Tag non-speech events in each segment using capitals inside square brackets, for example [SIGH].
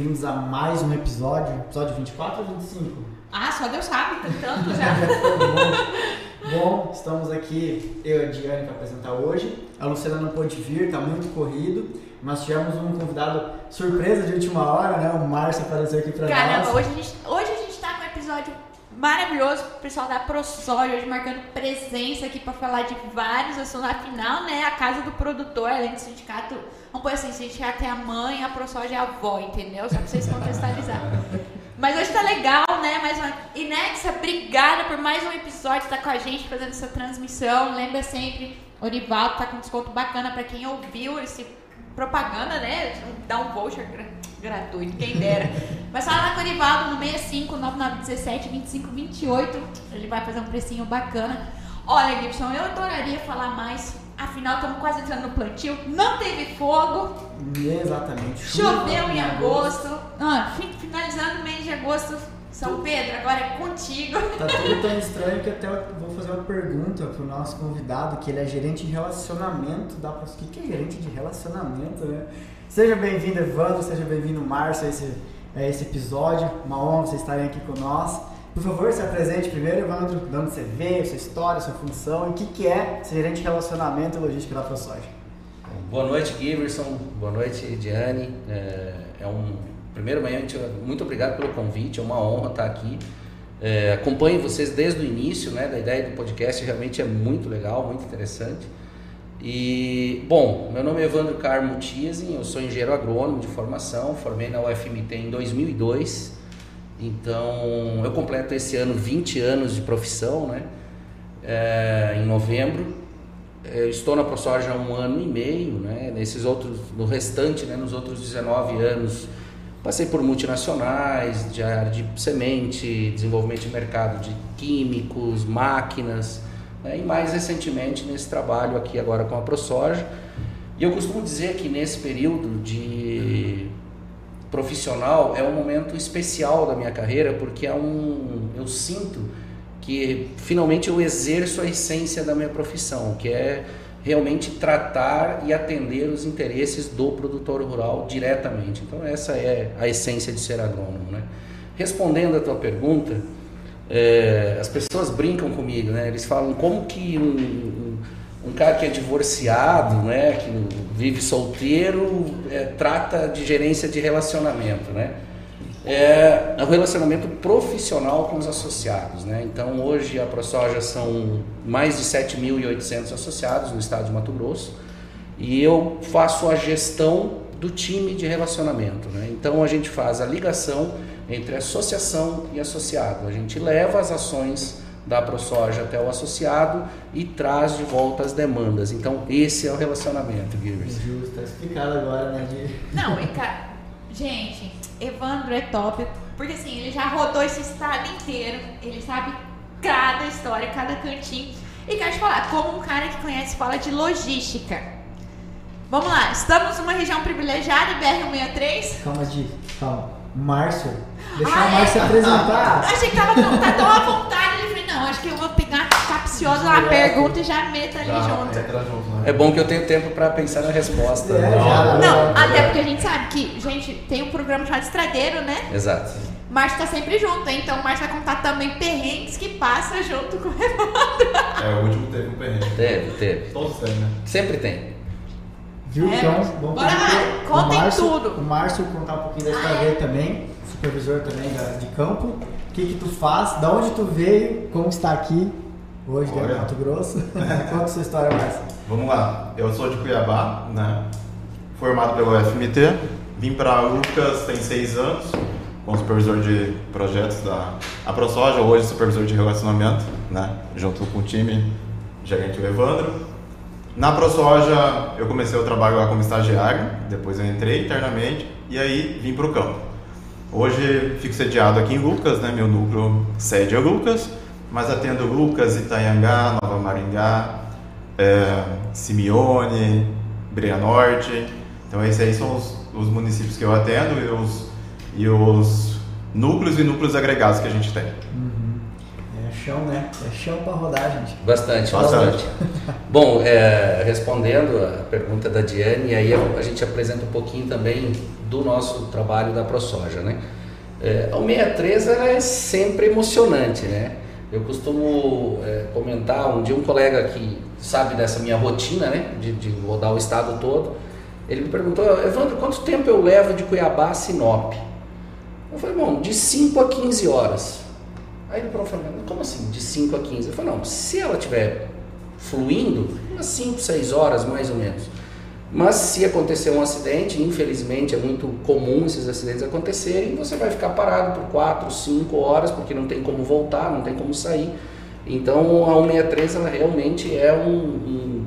Bem-vindos a mais um episódio, episódio 24 ou 25? Ah, só Deus sabe, tem tanto [LAUGHS] já. bom. bom, estamos aqui, eu e a Diane, para apresentar hoje. A Luciana não pôde vir, está muito corrido, mas tivemos um convidado surpresa de última hora, né? O Márcio apareceu aqui para nós. Caramba, hoje a, gente, hoje a gente tá com um episódio maravilhoso, o pessoal da ProSoja hoje marcando presença aqui para falar de vários assuntos. Afinal, né, a casa do produtor, além do sindicato, vamos pôr assim, sindicato é a mãe, a ProSoja é a avó, entendeu? Só para vocês contextualizarem. Mas hoje tá legal, né? Mais uma. Inexa, obrigada por mais um episódio, tá com a gente fazendo essa transmissão. Lembra sempre, Orivaldo tá com desconto bacana para quem ouviu esse propaganda, né? Dá um voucher gratuito, quem dera. Mas fala lá com o Orivaldo no 65 9917 2528. Ele vai fazer um precinho bacana. Olha, Gibson, eu adoraria falar mais. Afinal, estamos quase entrando no plantio. Não teve fogo. Exatamente. Choveu em agosto. Ah, finalizando o mês de agosto, são Pedro, agora é contigo. Tá tudo tão [LAUGHS] estranho que até vou fazer uma pergunta pro nosso convidado, que ele é gerente de relacionamento da O que é gerente de relacionamento, né? Seja bem-vindo, Evandro, seja bem-vindo, Márcio, a esse, a esse episódio. Uma honra vocês estarem aqui com nós. Por favor, se apresente primeiro, Evandro, de onde você veio, sua história, sua função e o que, que é ser gerente de relacionamento e logística da ProSoja. Boa noite, Giverson. Boa noite, Diane. É, é um primeiramente muito obrigado pelo convite. É uma honra estar aqui. É, acompanho vocês desde o início, né, da ideia do podcast. Realmente é muito legal, muito interessante. E bom, meu nome é Evandro Carmo Tiesin. Eu sou engenheiro agrônomo de formação. Formei na UFMT em 2002. Então, eu completo esse ano 20 anos de profissão, né? É, em novembro. Eu estou na ProSoja há um ano e meio, né? Nesses outros, no restante, né? Nos outros 19 anos, passei por multinacionais, de área de semente, desenvolvimento de mercado de químicos, máquinas, né? e mais recentemente nesse trabalho aqui agora com a ProSoja. E eu costumo dizer que nesse período de profissional é um momento especial da minha carreira porque é um eu sinto que finalmente eu exerço a essência da minha profissão, que é realmente tratar e atender os interesses do produtor rural diretamente. Então essa é a essência de ser agrônomo, né? Respondendo a tua pergunta, é, as pessoas brincam comigo, né? Eles falam como que um, um cara que é divorciado, né, que vive solteiro, é, trata de gerência de relacionamento, né? É, é um relacionamento profissional com os associados, né? Então hoje a ProSoja são mais de 7.800 associados no estado de Mato Grosso e eu faço a gestão do time de relacionamento, né? Então a gente faz a ligação entre associação e associado, a gente leva as ações da ProSoja até o associado e traz de volta as demandas. Então, esse é o relacionamento, Givers. Justo, tá explicado agora, né? De... Não, e cara, gente, Evandro é top, porque assim, ele já rodou esse estado inteiro, ele sabe cada história, cada cantinho. E quero te falar, como um cara que conhece fala de logística. Vamos lá, estamos numa região privilegiada, BR-163. Calma, Di, calma. Márcio, deixa ah, o Márcio é? apresentar. Achei que tava tá tão à vontade não, acho que eu vou pegar capciosa uma pergunta e já meto ali já, junto. junto né? É bom que eu tenho tempo para pensar na resposta. É, não, não, até porque a gente sabe que, gente, tem um programa chamado Estradeiro, né? Exato. Márcio tá sempre junto, hein? então o Márcio vai contar também perrengues que passa junto com o Evandro. É, o último teve um perrengue. Teve, teve. Todos têm, né? Sempre tem. Viu? É, então, vamos Bora lá, contem tudo. O Márcio contar um pouquinho da história ah, é? também, supervisor também da, de campo. O que, que tu faz? Da onde tu veio? Como está aqui hoje dentro do Mato Grosso? [LAUGHS] Conta a sua história mais. Vamos lá. Eu sou de Cuiabá, né? Formado pelo FMT. Vim para Lucas tem seis anos, como supervisor de projetos da a ProSoja, hoje supervisor de relacionamento, né? Junto com o time, gerente o Evandro. Na ProSoja eu comecei o trabalho lá como estagiário, depois eu entrei internamente e aí vim para o campo. Hoje fico sediado aqui em Lucas, né? meu núcleo sede é Lucas, mas atendo Lucas, Itanhangá, Nova Maringá, é, Simeone, Brea Norte. Então esses aí são os, os municípios que eu atendo e os, e os núcleos e núcleos agregados que a gente tem. Uhum. Chão, né? É chão para rodar, gente. Bastante, bastante. [LAUGHS] Bom, é, respondendo a pergunta da Diane, aí a gente apresenta um pouquinho também do nosso trabalho da ProSoja, né? É, o 63 ela é sempre emocionante, né? Eu costumo é, comentar, um dia um colega que sabe dessa minha rotina, né? De, de rodar o estado todo, ele me perguntou, Evandro, quanto tempo eu levo de Cuiabá a Sinop? Eu falei, bom, de 5 a 15 horas. Aí ele falou, como assim, de 5 a 15? Eu falei, não, se ela estiver fluindo, umas 5, 6 horas mais ou menos. Mas se acontecer um acidente, infelizmente é muito comum esses acidentes acontecerem, você vai ficar parado por 4, 5 horas, porque não tem como voltar, não tem como sair. Então a 163 ela realmente é um, um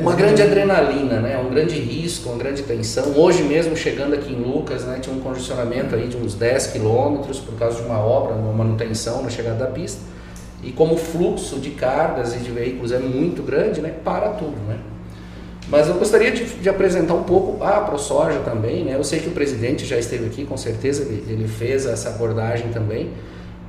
uma grande adrenalina, né? um grande risco, uma grande tensão. Hoje mesmo, chegando aqui em Lucas, né, tinha um congestionamento aí de uns 10 quilômetros por causa de uma obra, uma manutenção na chegada da pista. E como o fluxo de cargas e de veículos é muito grande, né, para tudo. Né? Mas eu gostaria de, de apresentar um pouco a ProSoja também. Né? Eu sei que o presidente já esteve aqui, com certeza ele, ele fez essa abordagem também.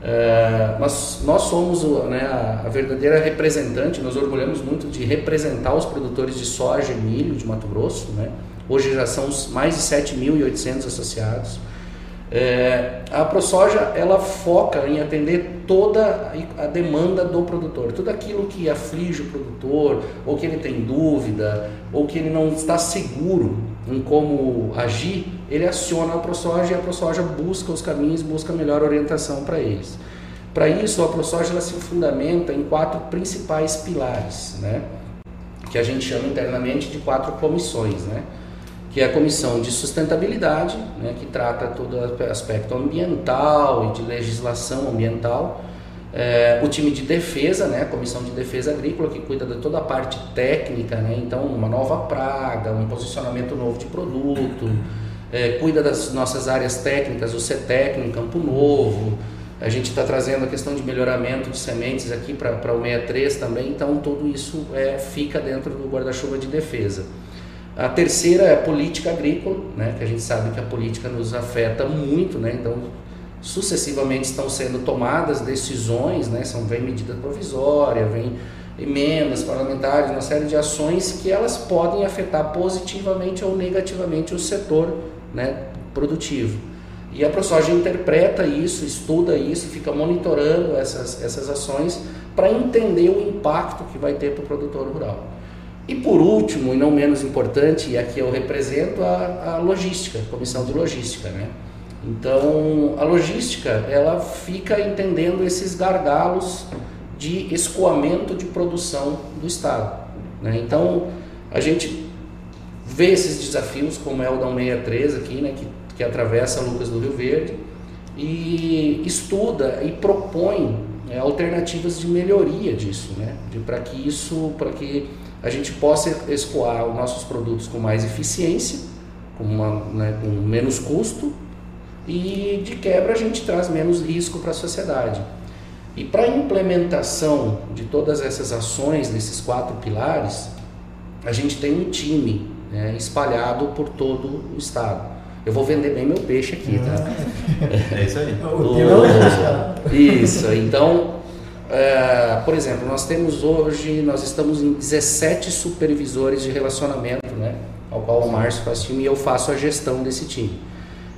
Uh, mas nós somos né, a, verdadeira representante, nós orgulhamos muito de representar os produtores de soja e milho de Mato Grosso. Né? Hoje já são mais de 7.800 associados. É, a ProSoja ela foca em atender toda a demanda do produtor, tudo aquilo que aflige o produtor, ou que ele tem dúvida, ou que ele não está seguro em como agir, ele aciona a ProSoja e a ProSoja busca os caminhos, busca a melhor orientação para eles. Para isso, a ProSoja ela se fundamenta em quatro principais pilares, né? que a gente chama internamente de quatro comissões. Né? que é a comissão de sustentabilidade, né, que trata todo o aspecto ambiental e de legislação ambiental, é, o time de defesa, né, a comissão de defesa agrícola, que cuida de toda a parte técnica, né, então uma nova praga, um posicionamento novo de produto, é, cuida das nossas áreas técnicas, o CETEC em Campo Novo, a gente está trazendo a questão de melhoramento de sementes aqui para o 63 também, então tudo isso é, fica dentro do guarda-chuva de defesa. A terceira é a política agrícola, né, que a gente sabe que a política nos afeta muito, né, então sucessivamente estão sendo tomadas decisões, né, são, vem medida provisória, vem emendas parlamentares, uma série de ações que elas podem afetar positivamente ou negativamente o setor né, produtivo. E a ProSoja interpreta isso, estuda isso, fica monitorando essas, essas ações para entender o impacto que vai ter para o produtor rural. E por último, e não menos importante, e aqui eu represento a, a logística, a comissão de logística, né? Então, a logística, ela fica entendendo esses gargalos de escoamento de produção do Estado. Né? Então, a gente vê esses desafios, como é o da 163 aqui, né? que, que atravessa Lucas do Rio Verde, e estuda e propõe né, alternativas de melhoria disso, né? para que isso, para que a gente possa escoar os nossos produtos com mais eficiência, com, uma, né, com menos custo e de quebra a gente traz menos risco para a sociedade. E para a implementação de todas essas ações, desses quatro pilares, a gente tem um time né, espalhado por todo o estado. Eu vou vender bem meu peixe aqui, tá? [LAUGHS] É isso aí. O, isso, então é, por exemplo, nós temos hoje, nós estamos em 17 supervisores de relacionamento, né? Ao qual o Márcio faz time e eu faço a gestão desse time.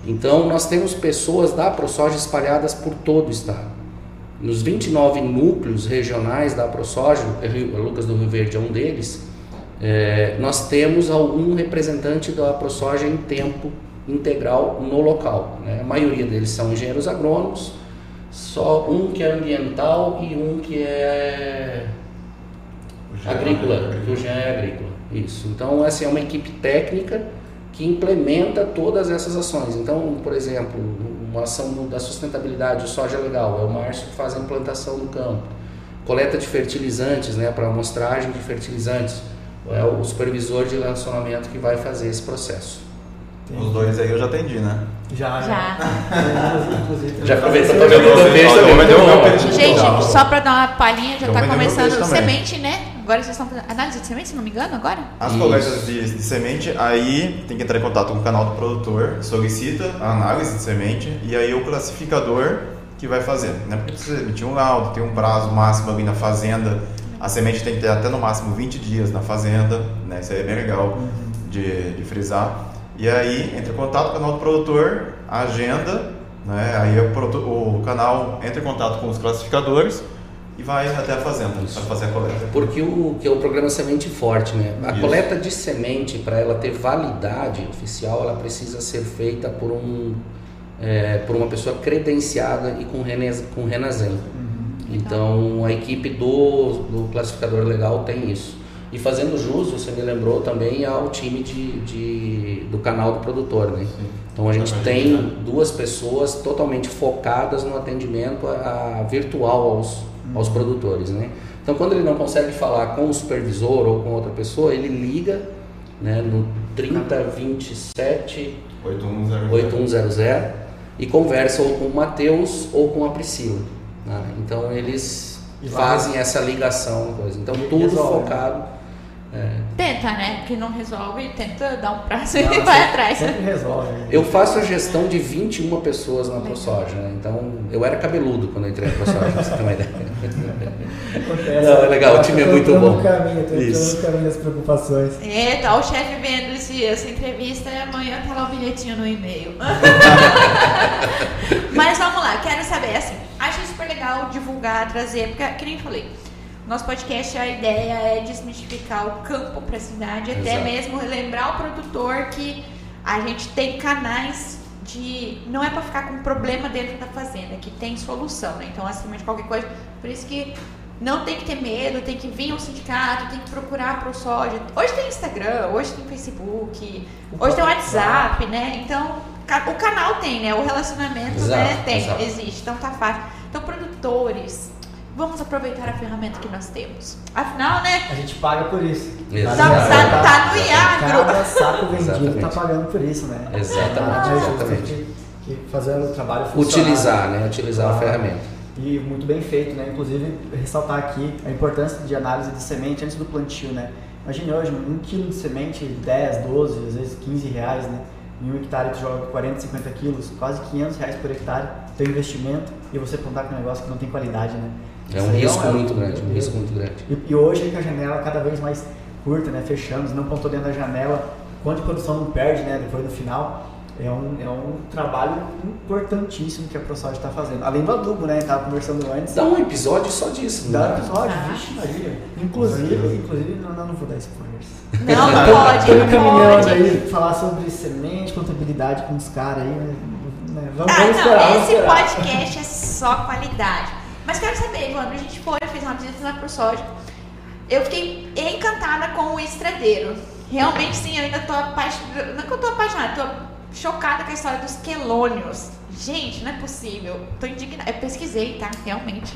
Então, nós temos pessoas da ProSoja espalhadas por todo o estado. Nos 29 núcleos regionais da ProSoja, Lucas do Rio Verde é um deles, é, nós temos algum representante da ProSoja em tempo integral no local. Né? A maioria deles são engenheiros agrônomos, só um que é ambiental e um que é agrícola, que o Jean é agrícola. Isso. Então, essa é uma equipe técnica que implementa todas essas ações. Então, por exemplo, uma ação da sustentabilidade, o soja legal, é o Márcio que faz a implantação no campo. Coleta de fertilizantes, né, para amostragem de fertilizantes, é o supervisor de relacionamento que vai fazer esse processo. Os dois aí eu já atendi, né? Já. Já. já para vender o peixe também. Gente, só para dar uma palhinha, já está começando semente, né? Agora vocês estão fazendo análise de semente, se não me engano, agora? As coletas de, de, semente, aí tem que entrar em contato com o canal do produtor, solicita a análise de semente e aí o classificador que vai fazer. Né? Porque precisa emitir um laudo, tem um prazo máximo ali na fazenda. A semente tem que ter até no máximo 20 dias na fazenda, né? Isso aí é bem legal de, de frisar. E aí entra em contato com o canal do produtor, agenda, né? Aí o, o canal entra em contato com os classificadores e vai até a fazenda para fazer a coleta. Porque o que é o programa Semente Forte, né? A Isso. coleta de semente para ela ter validade oficial, ela precisa ser feita por um é, por uma pessoa credenciada e com Renes, com Renazem. Então a equipe do, do classificador legal tem isso. E fazendo jus, você me lembrou também ao time de, de- do canal do produtor, né? Então a gente Tá tem gente, né? duas pessoas totalmente focadas no atendimento a, a virtual aos, aos produtores, né? Então quando ele não consegue falar com o supervisor ou com outra pessoa, ele liga né, no 3027 8100. 8100 e conversa ou com o Matheus ou com a Priscila. Né? Então eles E vai- fazem essa ligação, coisa. Então E tudo resolve, focado. é. Tenta, né? Que não resolve, tenta dar um prazo Não, e vai sempre- atrás. Sempre resolve. né? Eu faço a gestão de 21 pessoas na ProSoja, né? Então eu era cabeludo quando eu entrei na ProSoja, pra você ter uma ideia. Acontece. Não, é legal, o time é muito bom. Caminho, tô Isso. no caminho das preocupações. É, tá o chefe vendo esse, essa entrevista e amanhã tá lá o bilhetinho no e-mail. [LAUGHS] Mas vamos lá, quero saber, assim, super legal divulgar, trazer, porque, que nem falei, nosso podcast, a ideia é desmistificar o campo para a cidade, até Exato. mesmo relembrar o produtor que a gente tem canais de. Não é para ficar com problema dentro da fazenda, que tem solução, né? Então, acima de qualquer coisa, por isso que não tem que ter medo, tem que vir ao sindicato, tem que procurar pro soja. Hoje tem Instagram, hoje tem Facebook, O hoje tem WhatsApp, né? Então, o canal tem, né? O relacionamento, Exato, né? Tem, exato. existe, então tá fácil. Então, produtores, vamos aproveitar a ferramenta que nós temos. Afinal, né? A gente paga por isso. Exato. Cada- Tá- tá no Iagro. Cada saco vendido Exatamente. tá pagando por isso, né? Exatamente, Ah, exatamente. Que, que fazer o trabalho funcionar. Utilizar, né? Utilizar a Claro. ferramenta. E muito bem feito, né? Inclusive, ressaltar aqui a importância de análise de semente antes do plantio, né? Imagine hoje, um quilo de semente, 10, 12, às vezes 15 reais, né? Em um hectare tu joga 40, 50 quilos, quase 500 reais por hectare, teu investimento, e você plantar com um negócio que não tem qualidade, né? É Isso um aí risco é um- muito grande, um risco muito grande. E, e hoje com a janela cada vez mais curta, né? Fechando, se não plantou dentro da janela, quanto de produção não perde, né? Depois no final. É um, é um trabalho importantíssimo que a ProSoja está fazendo. Além do adubo, né? Tava conversando antes. Dá um episódio só disso, Dá né? episódio, Ah. vixe Maria. Inclusive, inclusive não, não, não vou dar spoilers. Não, não caminhando pode. aí, falar sobre semente, contabilidade com os caras aí, né? Né? Vamos, Ah, vamos não, esperar, esse esperar. podcast é só qualidade. Mas quero saber, Evandro, a gente foi, fez uma visita na ProSoja. Eu fiquei encantada com o estradeiro. Realmente, sim, eu ainda tô apaixonada. Não que eu tô apaixonada, tô chocada com a história dos quelônios. Gente, não é possível. Tô indignada. Eu pesquisei, tá? Realmente.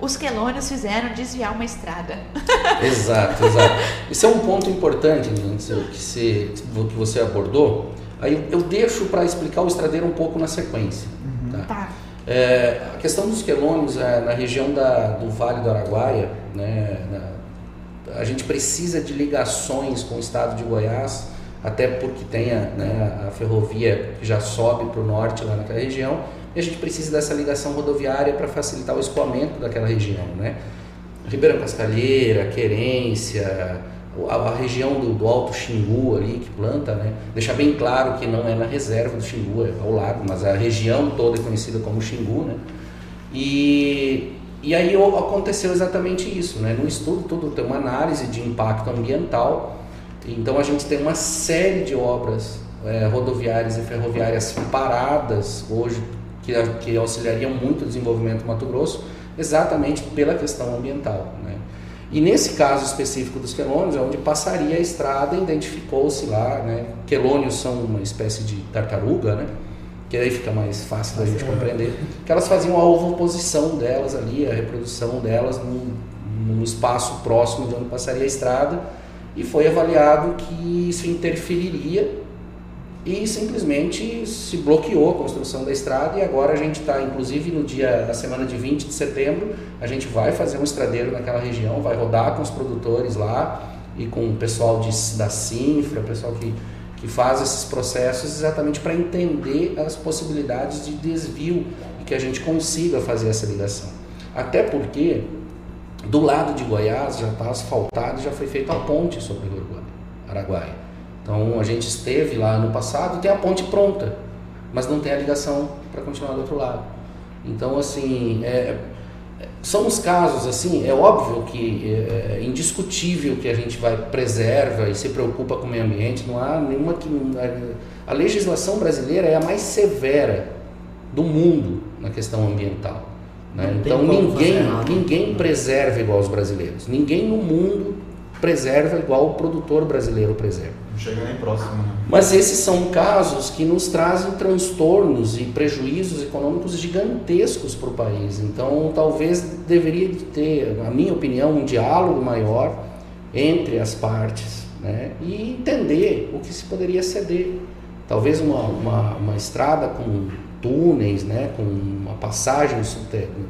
Os quelônios fizeram desviar uma estrada. [LAUGHS] Exato, exato. Isso é um ponto importante né, que você, que você abordou. Aí eu- eu deixo para explicar o estradeiro um pouco na sequência. tá? Tá. É, a questão dos quelônios é, na região da, do Vale do Araguaia, né, na- a gente precisa de ligações com o estado de Goiás, até porque tem a, né, a ferrovia que já sobe para o norte lá naquela região, e a gente precisa dessa ligação rodoviária para facilitar o escoamento daquela região. Né? Ribeirão Cascalheira, Querência, a, a região do, do Alto Xingu ali que planta, né? Deixar bem claro que não é na reserva do Xingu, é ao lado, mas a região toda é conhecida como Xingu, né? E, e aí aconteceu exatamente isso, né? No estudo tudo tem uma análise de impacto ambiental, então a gente tem uma série de obras é, rodoviárias e ferroviárias paradas hoje que, que auxiliariam muito o desenvolvimento do Mato Grosso, exatamente pela questão ambiental, né? E nesse caso específico dos quelônios, é onde passaria a estrada, identificou-se lá, né? Quelônios são uma espécie de tartaruga, né? Que aí fica mais fácil da gente compreender. Que elas faziam a ovoposição delas ali, a reprodução delas num, num espaço próximo de onde passaria a estrada e foi avaliado que isso interferiria e simplesmente se bloqueou a construção da estrada e agora a gente está, inclusive no dia, na semana de 20 de setembro, a gente vai fazer um estradeiro naquela região, vai rodar com os produtores lá e com o pessoal de, da Sinfra, o pessoal que, que faz esses processos exatamente para entender as possibilidades de desvio e que a gente consiga fazer essa ligação. Até porque do lado de Goiás já está asfaltado já foi feita a ponte sobre o Araguaia. Então a gente esteve lá no passado e tem a ponte pronta, mas não tem a ligação para continuar do outro lado. Então assim, é, são os casos assim, é óbvio que é, é indiscutível que a gente vai preserva e se preocupa com o meio ambiente, não há nenhuma que a legislação brasileira é a mais severa do mundo na questão ambiental. Né? Então ninguém, ninguém preserva igual os brasileiros. Ninguém no mundo preserva igual o produtor brasileiro preserva. Chega nem próximo. Né? Mas esses são casos que nos trazem transtornos e prejuízos econômicos gigantescos para o país. Então talvez deveria ter, na minha opinião, um diálogo maior entre as partes né? e entender o que se poderia ceder. Talvez uma, uma, uma estrada com túneis, né, com uma passagem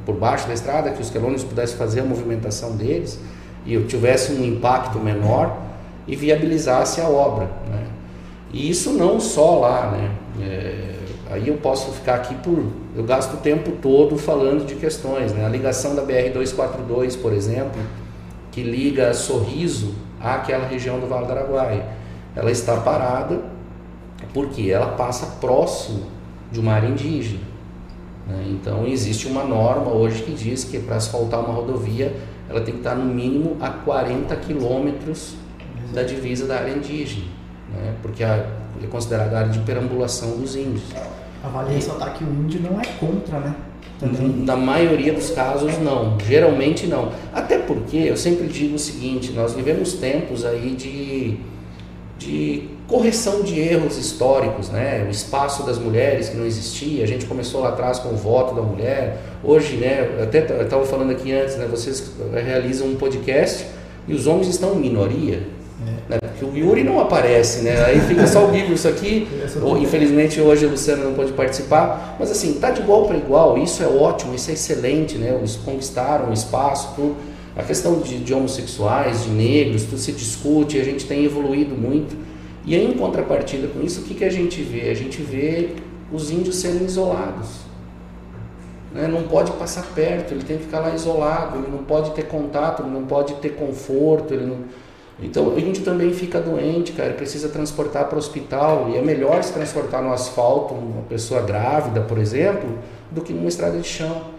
por baixo da estrada, que os quelônios pudessem fazer a movimentação deles e tivesse um impacto menor e viabilizasse a obra. Né. E isso não só lá, né, é, aí eu posso ficar aqui por, eu gasto o tempo todo falando de questões, né, a ligação da BR-242, por exemplo, que liga Sorriso àquela região do Vale do Araguaia, ela está parada porque ela passa próximo de uma área indígena. Né? Então existe uma norma hoje que diz que para asfaltar uma rodovia ela tem que estar no mínimo a 40 quilômetros da divisa da área indígena, né? porque é considerada a área de perambulação dos índios. A vale ressaltar que o índio não é contra, né? Também. Na maioria dos casos, não. Geralmente, não. Até porque, eu sempre digo o seguinte, nós vivemos tempos aí de, de correção de erros históricos, né? O espaço das mulheres que não existia, a gente começou lá atrás com o voto da mulher. Hoje, né, até estava falando aqui antes, né, vocês realizam um podcast e os homens estão em minoria. Né? Porque o Yuri não aparece, né? Aí fica só o [LAUGHS] isso aqui. Infelizmente hoje a Luciana não pode participar, mas assim, tá de igual para igual. Isso é ótimo, isso é excelente, né? Eles conquistaram o espaço, tudo. A questão de, de homossexuais, de negros, tudo se discute, a gente tem evoluído muito. E em contrapartida com isso, o que, que a gente vê? A gente vê os índios sendo isolados. Né? Não pode passar perto, ele tem que ficar lá isolado, ele não pode ter contato, ele não pode ter conforto. Ele não... Então o índio também fica doente, cara, precisa transportar para o hospital. E é melhor se transportar no asfalto uma pessoa grávida, por exemplo, do que numa estrada de chão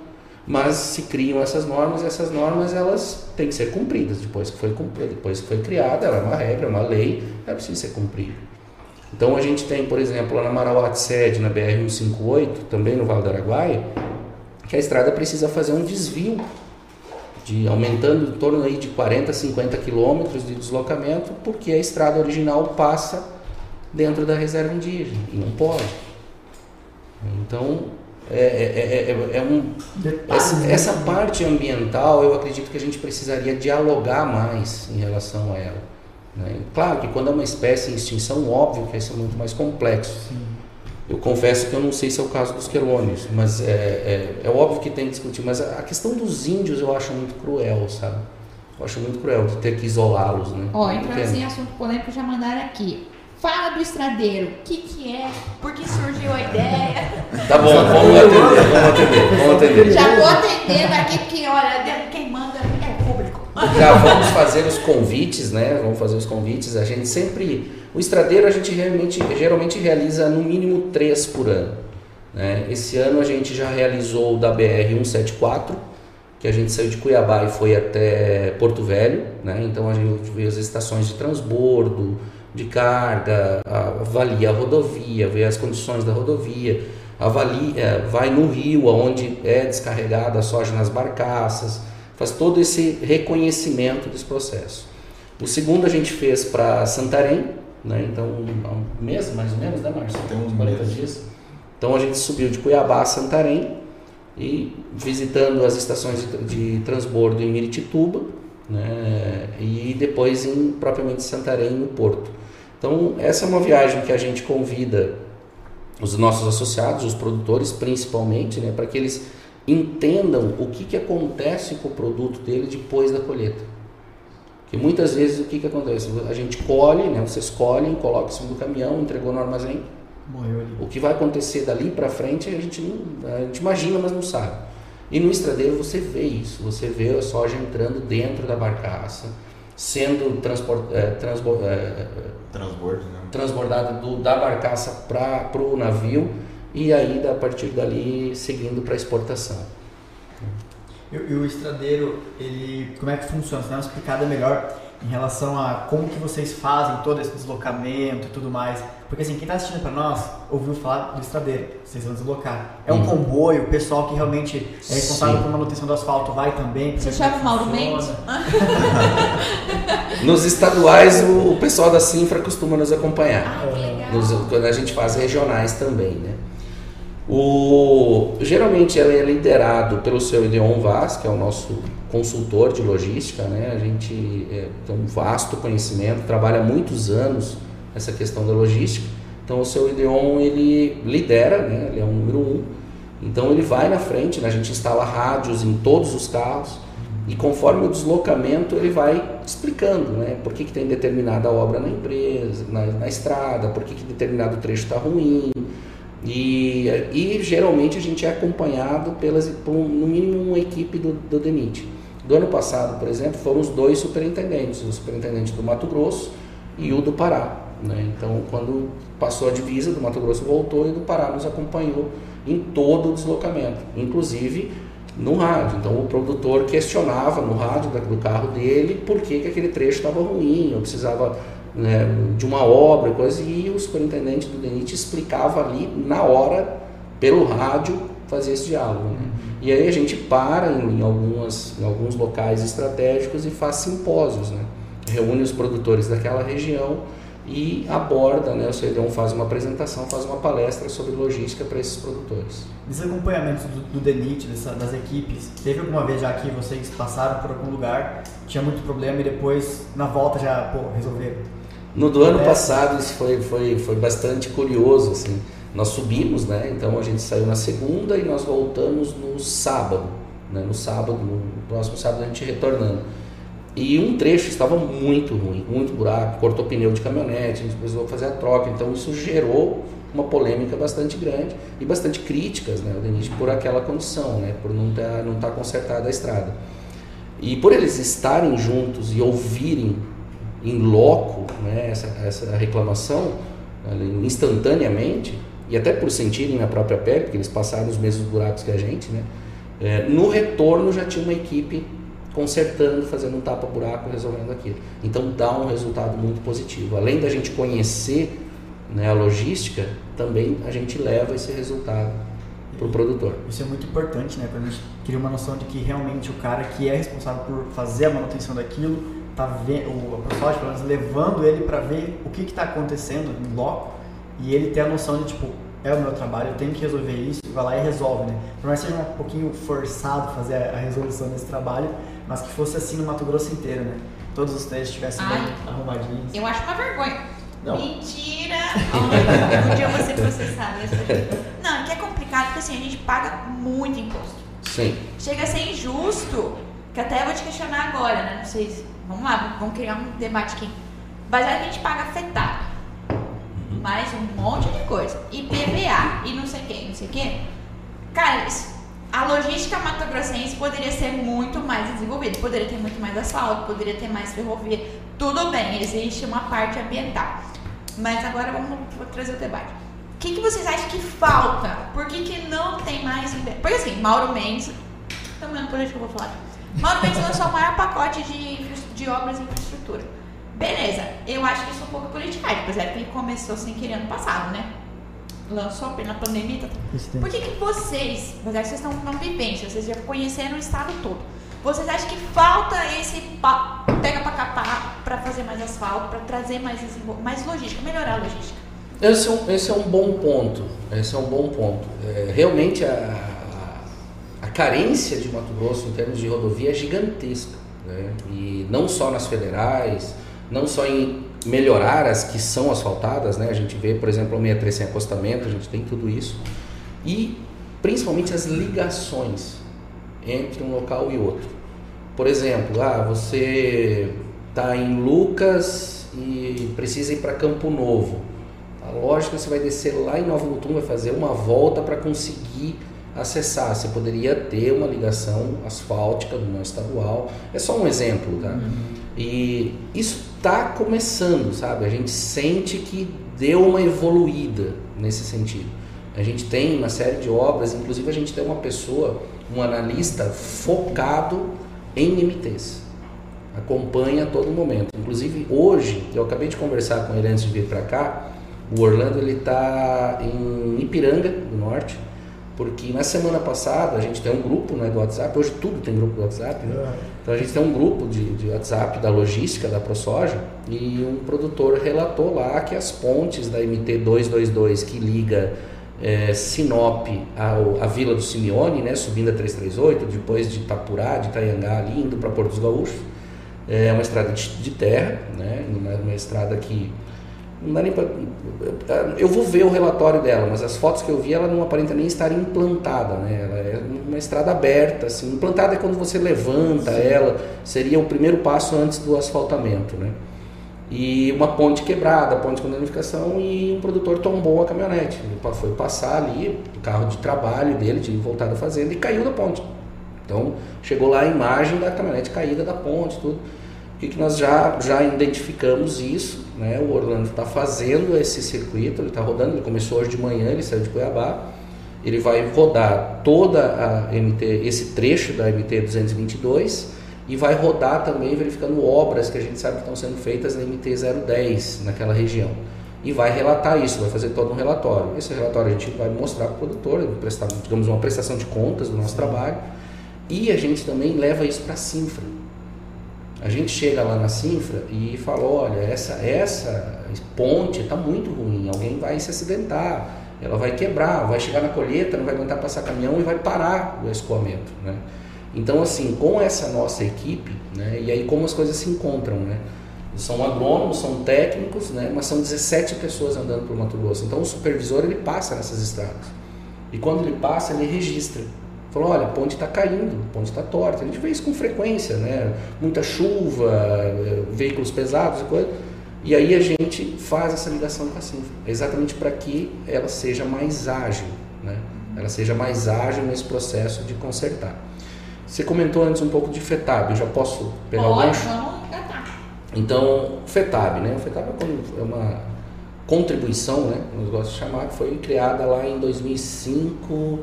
mas se criam essas normas e essas normas elas têm que ser cumpridas depois que foi depois que foi criada, ela é uma regra, é uma lei, ela precisa ser cumprida. Então a gente tem, por exemplo, lá na Marauá sede, na BR 158, também no Vale do Araguaia, que a estrada precisa fazer um desvio de aumentando em torno aí de 40, 50 quilômetros de deslocamento, porque a estrada original passa dentro da reserva indígena e não pode. Então é, é, é, é um, essa, né? essa, parte ambiental eu acredito que a gente precisaria dialogar mais em relação a ela. Né? Claro que quando é uma espécie em extinção, óbvio que isso é muito mais complexo. Sim. Eu confesso que eu não sei se é o caso dos quelônios, mas é, é, é, óbvio que tem que discutir. Mas a, a, questão dos índios eu acho muito cruel, sabe? Eu acho muito cruel de ter que isolá-los, né? Ó, entrando assim, assunto polêmico, já mandaram aqui. Fala do estradeiro. O que, que é? Por que surgiu a ideia? Tá bom, vamos atender, vamos atender, vamos [LAUGHS] atender. Já vou atendendo aqui, porque olha, quem manda é público. Já vamos fazer os convites, né? Vamos fazer os convites. A gente sempre. O estradeiro a gente realmente, geralmente realiza no mínimo três por ano. Né? Esse ano a gente já realizou o da BR 174, que a gente saiu de Cuiabá e foi até Porto Velho. Né? Então a gente viu as estações de transbordo de carga, avalia a rodovia, vê as condições da rodovia, avalia, vai no rio onde é descarregada a soja nas barcaças, faz todo esse reconhecimento desse processo. O segundo a gente fez para Santarém, né? então há um mês mais ou menos, né Márcio? Tem uns 40 dias. Então a gente subiu de Cuiabá a Santarém e visitando as estações de, de transbordo em Miritituba, né? e depois em propriamente Santarém, no Porto. Então, essa é uma viagem que a gente convida os nossos associados, os produtores principalmente, né, para que eles entendam o que, que acontece com o produto dele depois da colheita. Porque muitas vezes o que, que acontece? A gente colhe, né? vocês colhem, colocam em cima do caminhão, entregou no armazém. Morreu ali. O que vai acontecer dali para frente a gente, não, a gente imagina, mas não sabe. E no estradeiro você vê isso, você vê a soja entrando dentro da barcaça, sendo transport, é, transbo, é, Transbordo, né? transbordada do, da barcaça para o navio e aí a partir dali seguindo para exportação. E, e o estradeiro, ele, como é que funciona? Você dá uma explicada melhor em relação a como que vocês fazem todo esse deslocamento e tudo mais. Porque assim, quem está assistindo para nós ouviu falar do estradeiro, vocês vão deslocar. É um Uhum. comboio, o pessoal que realmente é responsável Sim. por manutenção do asfalto vai também. Você é chama Mauro funciona. Mendes? [LAUGHS] Nos estaduais o, o pessoal da Sinfra costuma nos acompanhar. Ah, que legal. Nos- quando a gente faz regionais também, né? O, geralmente ele é liderado pelo seu Ideon Vaz, que é o nosso consultor de logística, né? A gente é, tem um vasto conhecimento, trabalha muitos anos essa questão da logística. Então o seu Ideon ele lidera, né? Ele é o número um. Então ele vai na frente, né? a gente instala rádios em todos os carros e conforme o deslocamento ele vai explicando, né? Por que, que tem determinada obra na empresa, na, na estrada, por que, que determinado trecho está ruim. E, e geralmente a gente é acompanhado pelas, por no mínimo uma equipe do, do DENIT. Do ano passado, por exemplo, foram os dois superintendentes, o superintendente do Mato Grosso e o do Pará. Né? Então, quando passou a divisa, do Mato Grosso voltou e do Pará nos acompanhou em todo o deslocamento, inclusive no rádio. Então, o produtor questionava no rádio do carro dele por que, que aquele trecho estava ruim, ou precisava né, de uma obra, coisa, e o superintendente do DENIT explicava ali na hora, pelo rádio, fazer esse diálogo. né? E aí a gente para em, algumas, em alguns locais estratégicos e faz simpósios, né? reúne os produtores daquela região e aborda, né? o CEDEON faz uma apresentação, faz uma palestra sobre logística para esses produtores. Nesses acompanhamentos do, do DENIT, dessa- das equipes, teve alguma vez já que vocês passaram por algum lugar, tinha muito problema e depois, na volta, já, pô, resolveram? No do ano É. passado isso foi, foi, foi bastante curioso, assim. Nós subimos, né? Então a gente saiu na segunda e nós voltamos no sábado, né? No sábado, no próximo sábado a gente retornando. E um trecho estava muito ruim, muito buraco, cortou pneu de caminhonete, a gente precisou fazer a troca. Então isso gerou uma polêmica bastante grande e bastante críticas, né, o DENIT, por aquela condição, né, por não estar não tá consertada a estrada. E por eles estarem juntos e ouvirem em loco né, essa, essa reclamação ali, instantaneamente, e até por sentirem na própria pele, porque eles passaram os mesmos buracos que a gente, né, é, no retorno já tinha uma equipe consertando, fazendo um tapa-buraco, resolvendo aquilo. Então dá um resultado muito positivo. Além da gente conhecer né, a logística, também a gente leva esse resultado para o produtor. Isso é muito importante, né? Pra gente criar uma noção de que realmente o cara que é responsável por fazer a manutenção daquilo, tá vendo, o pessoal, pelo menos, levando ele para ver o que está acontecendo em loco e ele ter a noção de, tipo, é o meu trabalho, eu tenho que resolver isso, vai lá e resolve, né? Por mais que seja um pouquinho forçado fazer a, resolução desse trabalho, mas que fosse assim no Mato Grosso inteiro, né? Todos os três estivessem bem arrumadinhos. Eu acho uma vergonha. Não. Mentira! Um dia eu vou ser processada. isso aqui. Não, é que é complicado porque assim, a gente paga muito imposto. Sim. Chega a ser injusto, que até eu vou te questionar agora, né? Não sei se. Vamos lá, vamos criar um debate aqui. Baseado que a gente paga afetado. Mais um monte de coisa. IPVA e não sei o que, não sei o que. Cara, isso- a logística matogrossense poderia ser muito mais desenvolvida. Poderia ter muito mais asfalto, poderia ter mais ferrovia. Tudo bem, existe uma parte ambiental. Mas agora vamos trazer o debate. O que, que vocês acham que falta? Por que, que não tem mais? Porque assim, Mauro Mendes. Também por isso que eu vou falar. Mauro Mendes lançou o maior pacote de, de obras e infraestrutura. Beleza, eu acho que isso é um pouco politicagem, apesar que ele começou sem querer ano passado, né? Lançou na pandemia. Tá, Por que, que vocês, apesar que vocês estão na vivência, vocês já conheceram o estado todo, vocês acham que falta esse pa- pega pra capar pra fazer mais asfalto, pra trazer mais, mais logística, melhorar a logística? Esse é, um, esse é um bom ponto. Esse é um bom ponto. É, realmente a, a, a carência de Mato Grosso em termos de rodovia é gigantesca. Né? E não só nas federais, não só em melhorar as que são asfaltadas, né? A gente vê, por exemplo, a 63 sem acostamento, a gente tem tudo isso. E principalmente as ligações entre um local e outro. Por exemplo, ah, você está em Lucas e precisa ir para Campo Novo. A lógica você vai descer lá em Nova Mutum, vai fazer uma volta para conseguir acessar. Você poderia ter uma ligação asfáltica do nosso estadual. É só um exemplo, tá? Uhum. E isso está começando, sabe? A gente sente que deu uma evoluída nesse sentido. A gente tem uma série de obras, inclusive a gente tem uma pessoa, um analista focado em MTs. Acompanha a todo momento. Inclusive hoje, eu acabei de conversar com ele antes de vir para cá. O Orlando ele está em Ipiranga do Norte porque na semana passada a gente tem um grupo né, do WhatsApp, hoje tudo tem grupo do WhatsApp, né? É. então a gente tem um grupo de, de WhatsApp da logística da ProSoja e um produtor relatou lá que as pontes da MT222 que liga é, Sinop à Vila do Simeone, né, subindo a 338, depois de Itapurá, de Itaiangá, ali, indo para Porto dos Gaúchos, é uma estrada de, de terra, né, uma, uma estrada que não dá nem pra, eu vou ver o relatório dela, mas as fotos que eu vi, ela não aparenta nem estar implantada, né? Ela é uma estrada aberta, assim. Implantada é quando você levanta Sim. ela, seria o primeiro passo antes do asfaltamento, né? E uma ponte quebrada, ponte com danificação e um produtor tombou a caminhonete. Ele foi passar ali, o carro de trabalho dele, tinha voltado a fazenda e caiu da ponte. Então, chegou lá a imagem da caminhonete caída da ponte, tudo. O que, que nós já, já identificamos isso, né? O Orlando está fazendo esse circuito, ele está rodando, ele começou hoje de manhã, ele saiu de Cuiabá, ele vai rodar toda a MT, esse trecho da MT 222 e vai rodar também verificando obras que a gente sabe que estão sendo feitas na MT 010 naquela região. E vai relatar isso, vai fazer todo um relatório. Esse relatório a gente vai mostrar para o produtor, prestar, digamos, uma prestação de contas do nosso trabalho. E a gente também leva isso para a Sinfra a gente chega lá na Sinfra e fala, olha, essa, essa ponte está muito ruim, alguém vai se acidentar, ela vai quebrar, vai chegar na colheita, não vai aguentar passar caminhão e vai parar o escoamento. Né? Então, assim, com essa nossa equipe, né, e aí como as coisas se encontram, né? São agrônomos, são técnicos, né, mas são 17 pessoas andando por Mato Grosso. Então, o supervisor ele passa nessas estradas. E quando ele passa, ele registra. Falou, olha, a ponte está caindo, a ponte está torta. A gente vê isso com frequência, né? Muita chuva, eh, veículos pesados e coisa. E aí a gente faz essa ligação com a Sinfa, exatamente para que ela seja mais ágil, né? Ela seja mais ágil nesse processo de consertar. Você comentou antes um pouco de FETAB, eu já posso pegar Pode, o gancho? Então, FETAB, né? O FETAB é, é uma contribuição, né? Eu gosto de chamar, que foi criada lá em 2005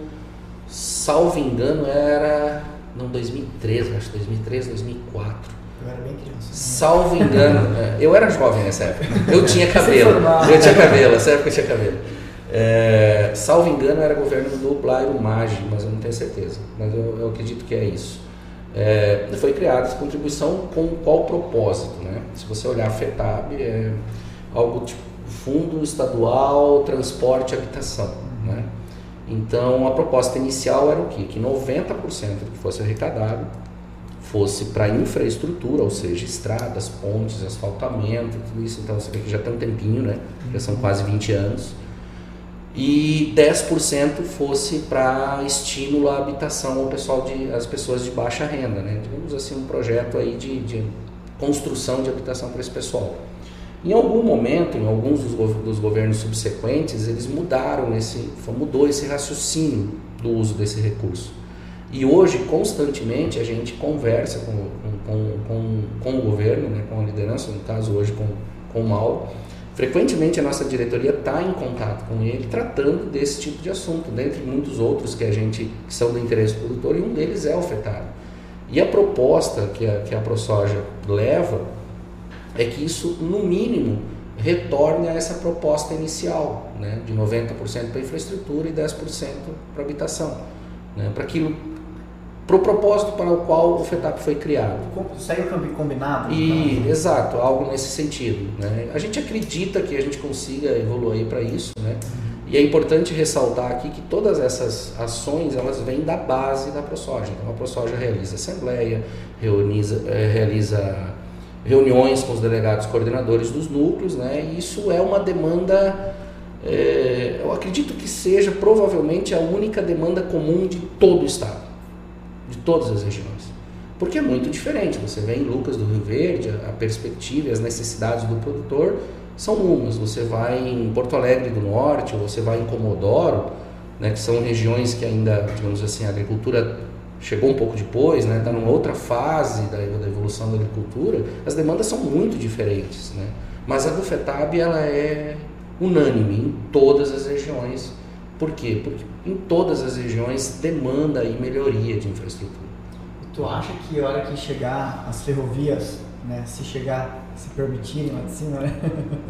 salvo engano, era. Não, 2013, acho 2013, 2004. Eu era bem criança. Salvo engano, [LAUGHS] é, eu era jovem nessa época. Eu tinha [LAUGHS] cabelo. eu tinha cabelo, nessa época eu tinha cabelo. É, salvo engano, era governo do Blairo Maggi, mas eu não tenho certeza. Mas eu, eu acredito que é isso. É, foi criada essa contribuição com qual propósito? Né? Se você olhar a FETAB, é algo tipo Fundo Estadual Transporte e Habitação. Né? Então a proposta inicial era o quê? Que 90% do que fosse arrecadado fosse para infraestrutura, ou seja, estradas, pontes, asfaltamento, tudo isso. Então você vê que já tem um tempinho, né? Já são quase 20 anos. E 10% fosse para estímulo à habitação ao pessoal de as pessoas de baixa renda, né? Digamos assim, um projeto aí de, de construção de habitação para esse pessoal. Em algum momento, em alguns dos governos subsequentes, eles mudaram esse, mudou esse raciocínio do uso desse recurso. E hoje, constantemente, a gente conversa com, com, com, com o governo, né, com a liderança, no caso hoje com, com o Mauro. Frequentemente a nossa diretoria está em contato com ele, tratando desse tipo de assunto, dentre muitos outros que a gente que são do interesse do produtor, e um deles é o FETAR. E a proposta que a, que a ProSoja leva é que isso, no mínimo, retorne a essa proposta inicial, né, de 90% para infraestrutura e 10% para habitação, né, para aquilo para o propósito para o qual o FETAP foi criado. Segue o combinado? E, então? exato, algo nesse sentido. Né? A gente acredita que a gente consiga evoluir para isso, né? Uhum. E é importante ressaltar aqui que todas essas ações elas vêm da base da ProSoja. Então a ProSoja realiza assembleia, realiza, eh, realiza reuniões com os delegados coordenadores dos núcleos, né? E isso é uma demanda, é, eu acredito que seja provavelmente a única demanda comum de todo o estado, de todas as regiões. Porque é muito diferente. Você vem em Lucas do Rio Verde, a perspectiva as necessidades do produtor são umas. Você vai em Porto Alegre do Norte, ou você vai em Comodoro, né, que são regiões que ainda, digamos assim, a agricultura chegou um pouco depois, está né, tá numa outra fase da, da, evolução da agricultura, as demandas são muito diferentes. Né? Mas a do FETAB ela é unânime em todas as regiões. Por quê? Porque em todas as regiões demanda e melhoria de infraestrutura. Tu acha que a hora que chegar as ferrovias, né, se chegar, se permitirem lá de cima, né?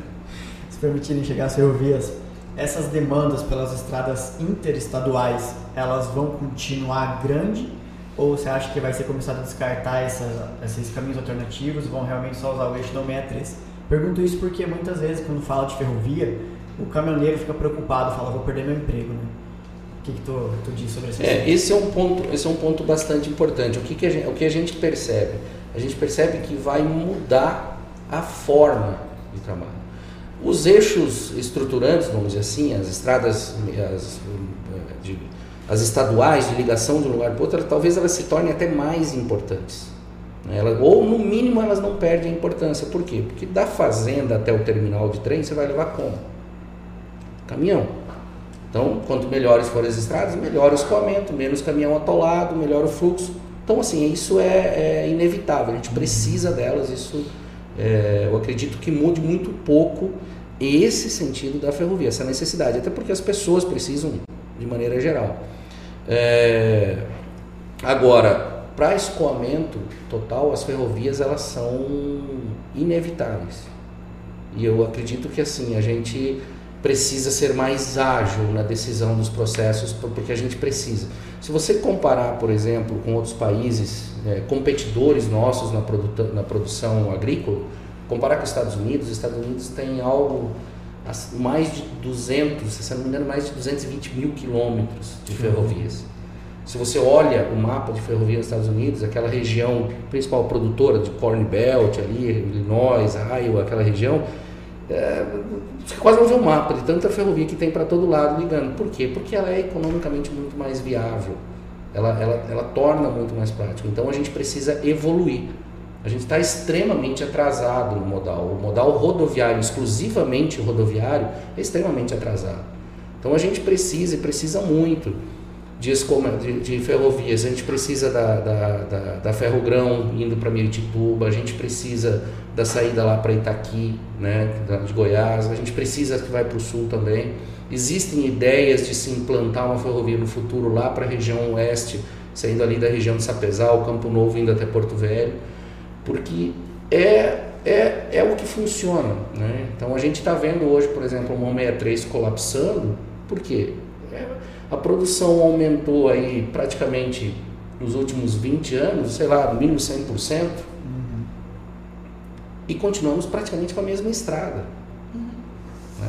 [LAUGHS] se permitirem chegar as ferrovias, essas demandas pelas estradas interestaduais, elas vão continuar grande ou você acha que vai ser começado a descartar essa, esses caminhos alternativos vão realmente só usar o eixo da 63? Pergunto isso porque muitas vezes quando fala de ferrovia, o caminhoneiro fica preocupado, fala, vou perder meu emprego, né? O que, que tu, tu diz sobre isso? É, esse é um ponto, esse é um ponto bastante importante. O que, que a gente, o que a gente percebe? A gente percebe que vai mudar a forma de trabalho. Os eixos estruturantes, vamos dizer assim, as estradas, as, de, as estaduais de ligação de um lugar para outro, talvez elas se tornem até mais importantes. Né? Ela, ou no mínimo elas não perdem importância. Por quê? Porque da fazenda até o terminal de trem você vai levar como? Caminhão. Então, quanto melhores forem as estradas, melhor o escoamento, menos caminhão atolado, melhor o fluxo. Então, assim, isso é, é inevitável, a gente precisa delas, isso é, eu acredito que mude muito pouco esse sentido da ferrovia, essa necessidade, até porque as pessoas precisam de maneira geral. É, agora, para escoamento total, as ferrovias elas são inevitáveis. E eu acredito que assim, a gente precisa ser mais ágil na decisão dos processos, porque a gente precisa. Se você comparar, por exemplo, com outros países, é, competidores nossos na, produ na produção agrícola, comparar com os Estados Unidos, os Estados Unidos tem algo mais de 200, se não me engano, mais de 220 mil quilômetros de uhum. ferrovias. Se você olha o mapa de ferrovia nos Estados Unidos, aquela região principal produtora de Corn Belt ali, Illinois, Iowa, aquela região, é, você quase não vê o mapa de tanta ferrovia que tem para todo lado ligando. Por quê? Porque ela é economicamente muito mais viável. Ela, ela, ela torna muito mais prático. Então a gente precisa evoluir. A gente está extremamente atrasado no modal. O modal rodoviário, exclusivamente rodoviário, é extremamente atrasado. Então a gente precisa e precisa muito de, de, de ferrovias. A gente precisa da, da, da, da Ferrogrão indo para Mirituba, a gente precisa da saída lá para Itaqui, né, de Goiás, a gente precisa que vai para o sul também. Existem ideias de se implantar uma ferrovia no futuro lá para a região oeste, saindo ali da região de Sapezal, Campo Novo, indo até Porto Velho porque é, é, é o que funciona. Né? Então a gente está vendo hoje, por exemplo, o 163 colapsando, por quê? É, a produção aumentou aí praticamente nos últimos 20 anos, sei lá, no mínimo 100%, uhum. e continuamos praticamente com a mesma estrada. Uhum. Né?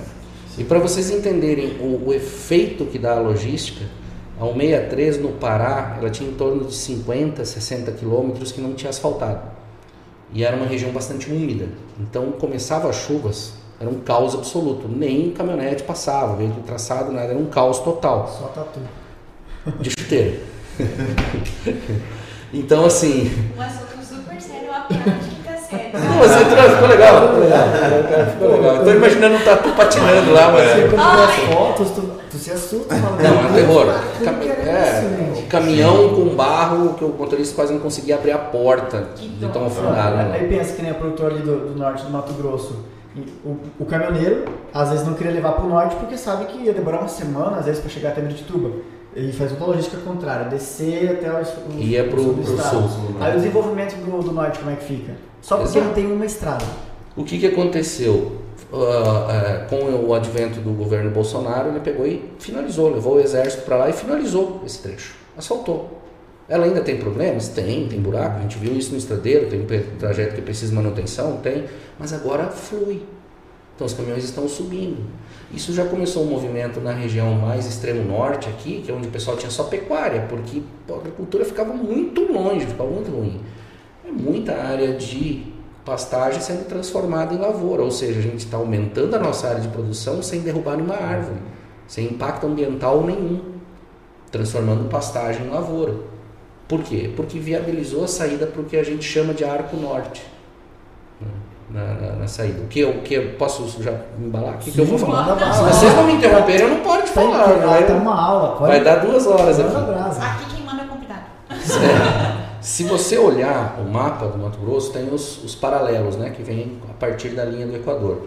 E para vocês entenderem o, o, efeito que dá a logística, a 163 no Pará, ela tinha em torno de 50, 60 quilômetros que não tinha asfaltado e era uma região bastante úmida. Então começava as chuvas, era um caos absoluto. Nem caminhonete passava, veículo traçado, nada, era um caos total. Só tatu. De chuteiro. então assim. Um assunto super sério, a prática séria. Não, mas entrou, ficou legal. Ficou legal. Ficou legal. Eu tô imaginando um tatu patinando lá, mas. Você, quando as fotos, tu, tu se assusta. [LAUGHS] Fala, não, é terror. Cam é, caminhão com barro que o motorista quase não conseguia abrir a porta de tão afundado. Né? Aí pensa que nem a produtor ali do, do norte do Mato Grosso. O, o, caminhoneiro, às vezes, não queria levar para o norte porque sabe que ia demorar uma semana, às vezes, para chegar até Mirituba. Ele faz uma logística contrária, descer até o, o Ia para o sul. sul né? Aí o desenvolvimento do, do norte, como é que fica? Só porque Exato. não tem uma estrada. O que, que aconteceu? Uh, com o advento do governo Bolsonaro, ele pegou e finalizou, levou o exército para lá e finalizou esse trecho asfaltou. Ela ainda tem problemas? Tem, tem buraco, a gente viu isso no estradeiro, tem um trajeto que precisa de manutenção, tem, mas agora flui. Então os caminhões estão subindo. Isso já começou um movimento na região mais extremo norte aqui, que é onde o pessoal tinha só pecuária, porque a agricultura ficava muito longe, ficava muito ruim. É muita área de pastagem sendo transformada em lavoura, ou seja, a gente está aumentando a nossa área de produção sem derrubar nenhuma árvore, sem impacto ambiental nenhum transformando pastagem em lavoura. Por quê? Porque viabilizou a saída para o que a gente chama de arco norte. né, Na, na, na saída. O que eu, que eu posso já me embalar? O que, que eu vou Sim, falar? Se vocês não me interromperem, eu não que falar. vai Vai, uma aula. Pode, vai dar duas horas aqui. Aqui quem manda é o convidado. Se você olhar o mapa do Mato Grosso, tem os, os paralelos, né, que vem a partir da linha do Equador.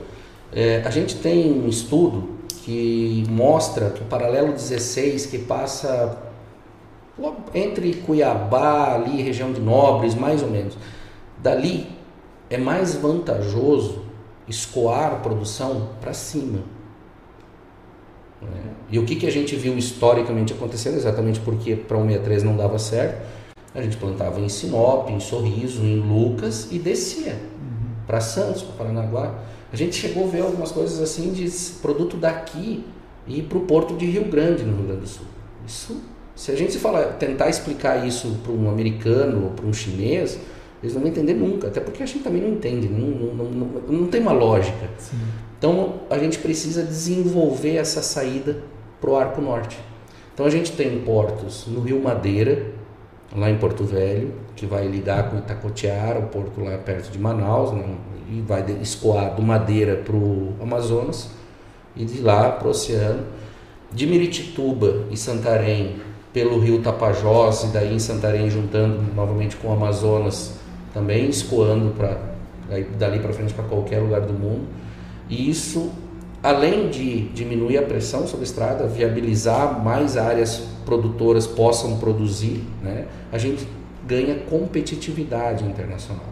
É, a gente tem um estudo que mostra que o paralelo 16, que passa entre Cuiabá, ali, região de Nobres, mais ou menos, dali é mais vantajoso escoar a produção para cima. né? E o que, que a gente viu historicamente acontecendo? Exatamente porque para o 63 não dava certo, a gente plantava em Sinop, em Sorriso, em Lucas e descia para Santos, para Paranaguá. A gente chegou a ver algumas coisas assim de produto daqui e para o porto de Rio Grande, no Rio Grande do Sul. Isso, se a gente fala, tentar explicar isso para um americano ou para um chinês, eles não vão entender nunca, até porque a gente também não entende, não, não, não, não, não tem uma lógica. Sim. Então a gente precisa desenvolver essa saída para o Arco Norte. Então a gente tem portos no Rio Madeira, lá em Porto Velho, que vai ligar com Itacoatiara, o porto lá perto de Manaus, né, e vai escoar do Madeira para o Amazonas e de lá para o oceano. De Miritituba e Santarém pelo rio Tapajós e daí em Santarém juntando novamente com o Amazonas, também escoando para dali para frente para qualquer lugar do mundo. E isso, além de diminuir a pressão sobre a estrada, viabilizar mais áreas produtoras possam produzir, né, a gente ganha competitividade internacional.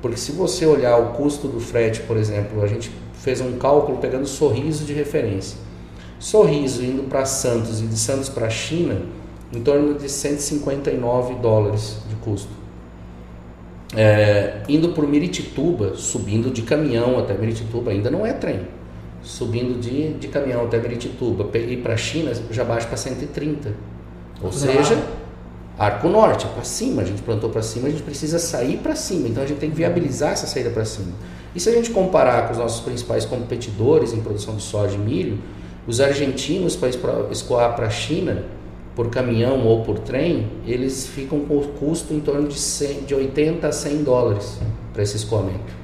Porque se você olhar o custo do frete, por exemplo, a gente fez um cálculo pegando sorriso de referência. Sorriso indo para Santos e de Santos para China, em torno de 159 dólares de custo. É, indo por Miritituba, subindo de caminhão até Miritituba, ainda não é trem. Subindo de, de caminhão até Miritituba e para China, já baixa para 130. Ou Ah. seja, Arco Norte, é para cima, a gente plantou para cima, a gente precisa sair para cima, então a gente tem que viabilizar essa saída para cima. E se a gente comparar com os nossos principais competidores em produção de soja e milho, os argentinos para escoar para a China, por caminhão ou por trem, eles ficam com o custo em torno de, 100, de 80 a 100 dólares para esse escoamento.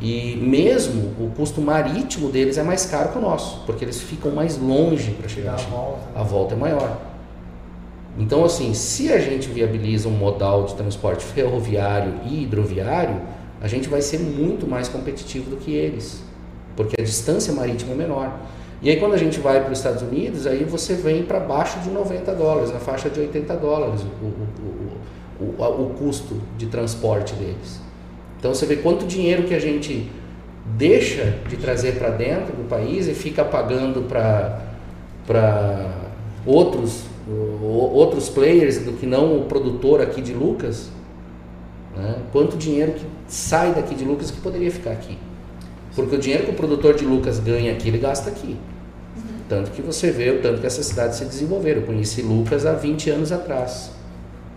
E mesmo o custo marítimo deles é mais caro que o nosso, porque eles ficam mais longe para chegar a volta. a volta é maior. Então, assim, se a gente viabiliza um modal de transporte ferroviário e hidroviário, a gente vai ser muito mais competitivo do que eles, porque a distância marítima é menor. E aí, quando a gente vai para os Estados Unidos, aí você vem para baixo de 90 dólares, na faixa de 80 dólares, o, o, o, o, custo de transporte deles. Então, você vê quanto dinheiro que a gente deixa de trazer para dentro do país e fica pagando para outros outros players do que não o produtor aqui de Lucas, né? quanto dinheiro que sai daqui de Lucas que poderia ficar aqui. Porque o dinheiro que o produtor de Lucas ganha aqui, ele gasta aqui. Tanto que você vê o tanto que essa cidade se desenvolveram. Eu conheci Lucas há 20 anos atrás.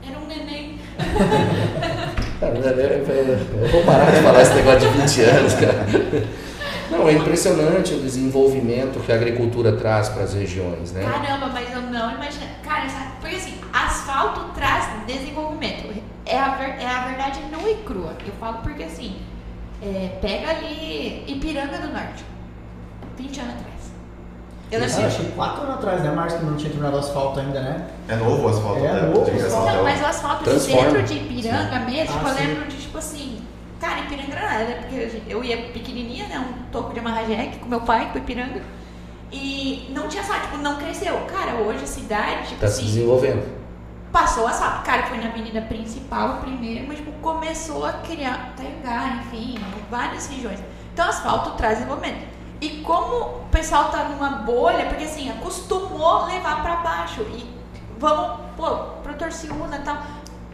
Era um neném. [LAUGHS] Cara, Eu vou parar de falar esse negócio de 20 anos, cara. [LAUGHS] Não, é impressionante o desenvolvimento que a agricultura traz para as regiões, né? Caramba, mas eu não imagino. Cara, sabe? Porque assim, asfalto traz desenvolvimento. É a, ver- é a verdade nua e crua. Eu falo porque assim, é, pega ali Ipiranga do Norte, 20 anos atrás. Eu Ah, lembro. achei quatro anos atrás, né, Márcio, que não tinha terminado o asfalto ainda, né? É novo o asfalto É até, novo o asfalto. Não, mas o asfalto de dentro de Ipiranga mesmo, tipo, Ah, eu sim. lembro de tipo assim, cara, Ipiranga era nada, né? Porque eu ia pequenininha, né? Um toco de amarrajeque com meu pai, com Ipiranga. E não tinha asfalto, tipo, não cresceu. Cara, hoje a cidade, tipo Está se assim, desenvolvendo. passou o asfalto. Cara, foi na avenida principal primeiro, mas tipo, começou a criar Taiangá, enfim, várias regiões. Então, asfalto traz desenvolvimento. E como o pessoal tá numa bolha, porque assim, acostumou levar pra baixo e vamos, pô, produtor Ciúna e tal,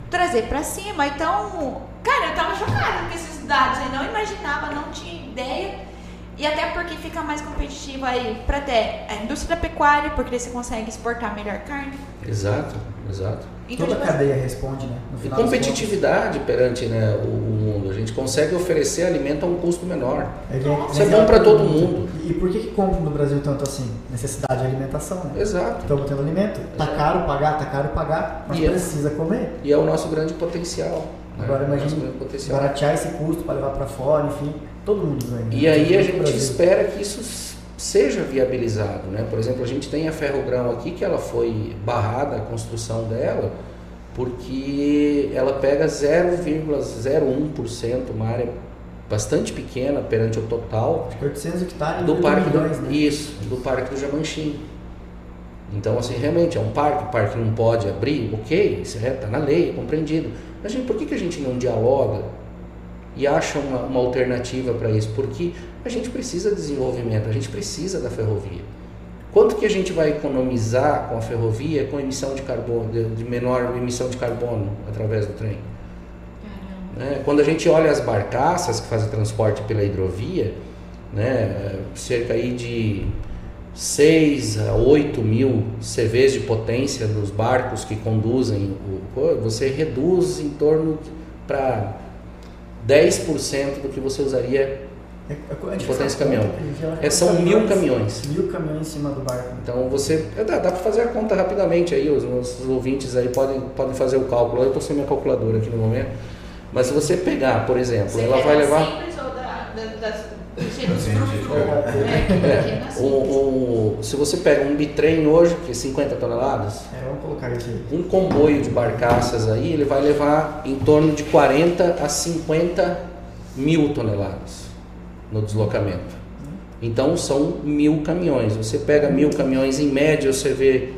trazer pra cima. Então, cara, eu tava chocada com esses dados, eu não imaginava, não tinha ideia. E até porque fica mais competitivo aí para até a indústria da pecuária, porque você consegue exportar melhor carne. Exato, exato. Então, Toda a tipo, cadeia responde, né? No E final das competitividade perante né, o, o mundo. A gente consegue oferecer alimento a um custo menor. é- Isso é ele bom pra uma todo mundo. E por que, que compra no Brasil tanto assim? Necessidade de alimentação, né? Exato. Estamos tendo alimento. Tá Exato. caro pagar, tá caro pagar, mas E é- precisa comer. E é o nosso grande potencial. Né? Agora É grande potencial. baratear esse custo para levar para fora, enfim, todo mundo ganha. E aí a gente espera que isso seja viabilizado, né? Por exemplo, a gente tem a Ferrogrão aqui que ela foi barrada a construção dela porque ela pega 0,01%, uma área bastante pequena perante o total Acho que 800 hectares do parque milhões, do, né? isso, do parque do Jamanchim. Então assim, realmente é um parque, o parque não pode abrir, ok, isso está na lei, é compreendido. Mas gente, por que, que a gente não dialoga e acha uma, uma alternativa para isso? Porque a gente precisa de desenvolvimento, a gente precisa da ferrovia. Quanto que a gente vai economizar com a ferrovia com emissão de carbono, de, de menor emissão de carbono através do trem? né? Quando a gente olha as barcaças que fazem transporte pela hidrovia, né, cerca aí de 6 a 8 mil CVs de potência nos barcos que conduzem o você reduz em torno para 10% do que você usaria. É, é, a gente Potência faz caminhão. É, são mil caminhões. Mil caminhões em cima do barco. Então você é, dá, dá para fazer a conta rapidamente aí, os nossos ouvintes aí podem, podem fazer o cálculo. Eu estou sem minha calculadora aqui no momento. Mas se você pegar, por exemplo, Você ela vai levar simples ou da, da, das. É, É, pequena assim. o, o- se você pega um bitrem hoje, que é 50 toneladas, É, vamos colocar aí. um comboio de barcaças aí, ele vai levar em torno de 40 a 50 mil toneladas no deslocamento. Então são mil caminhões. Você pega mil caminhões, em média você vê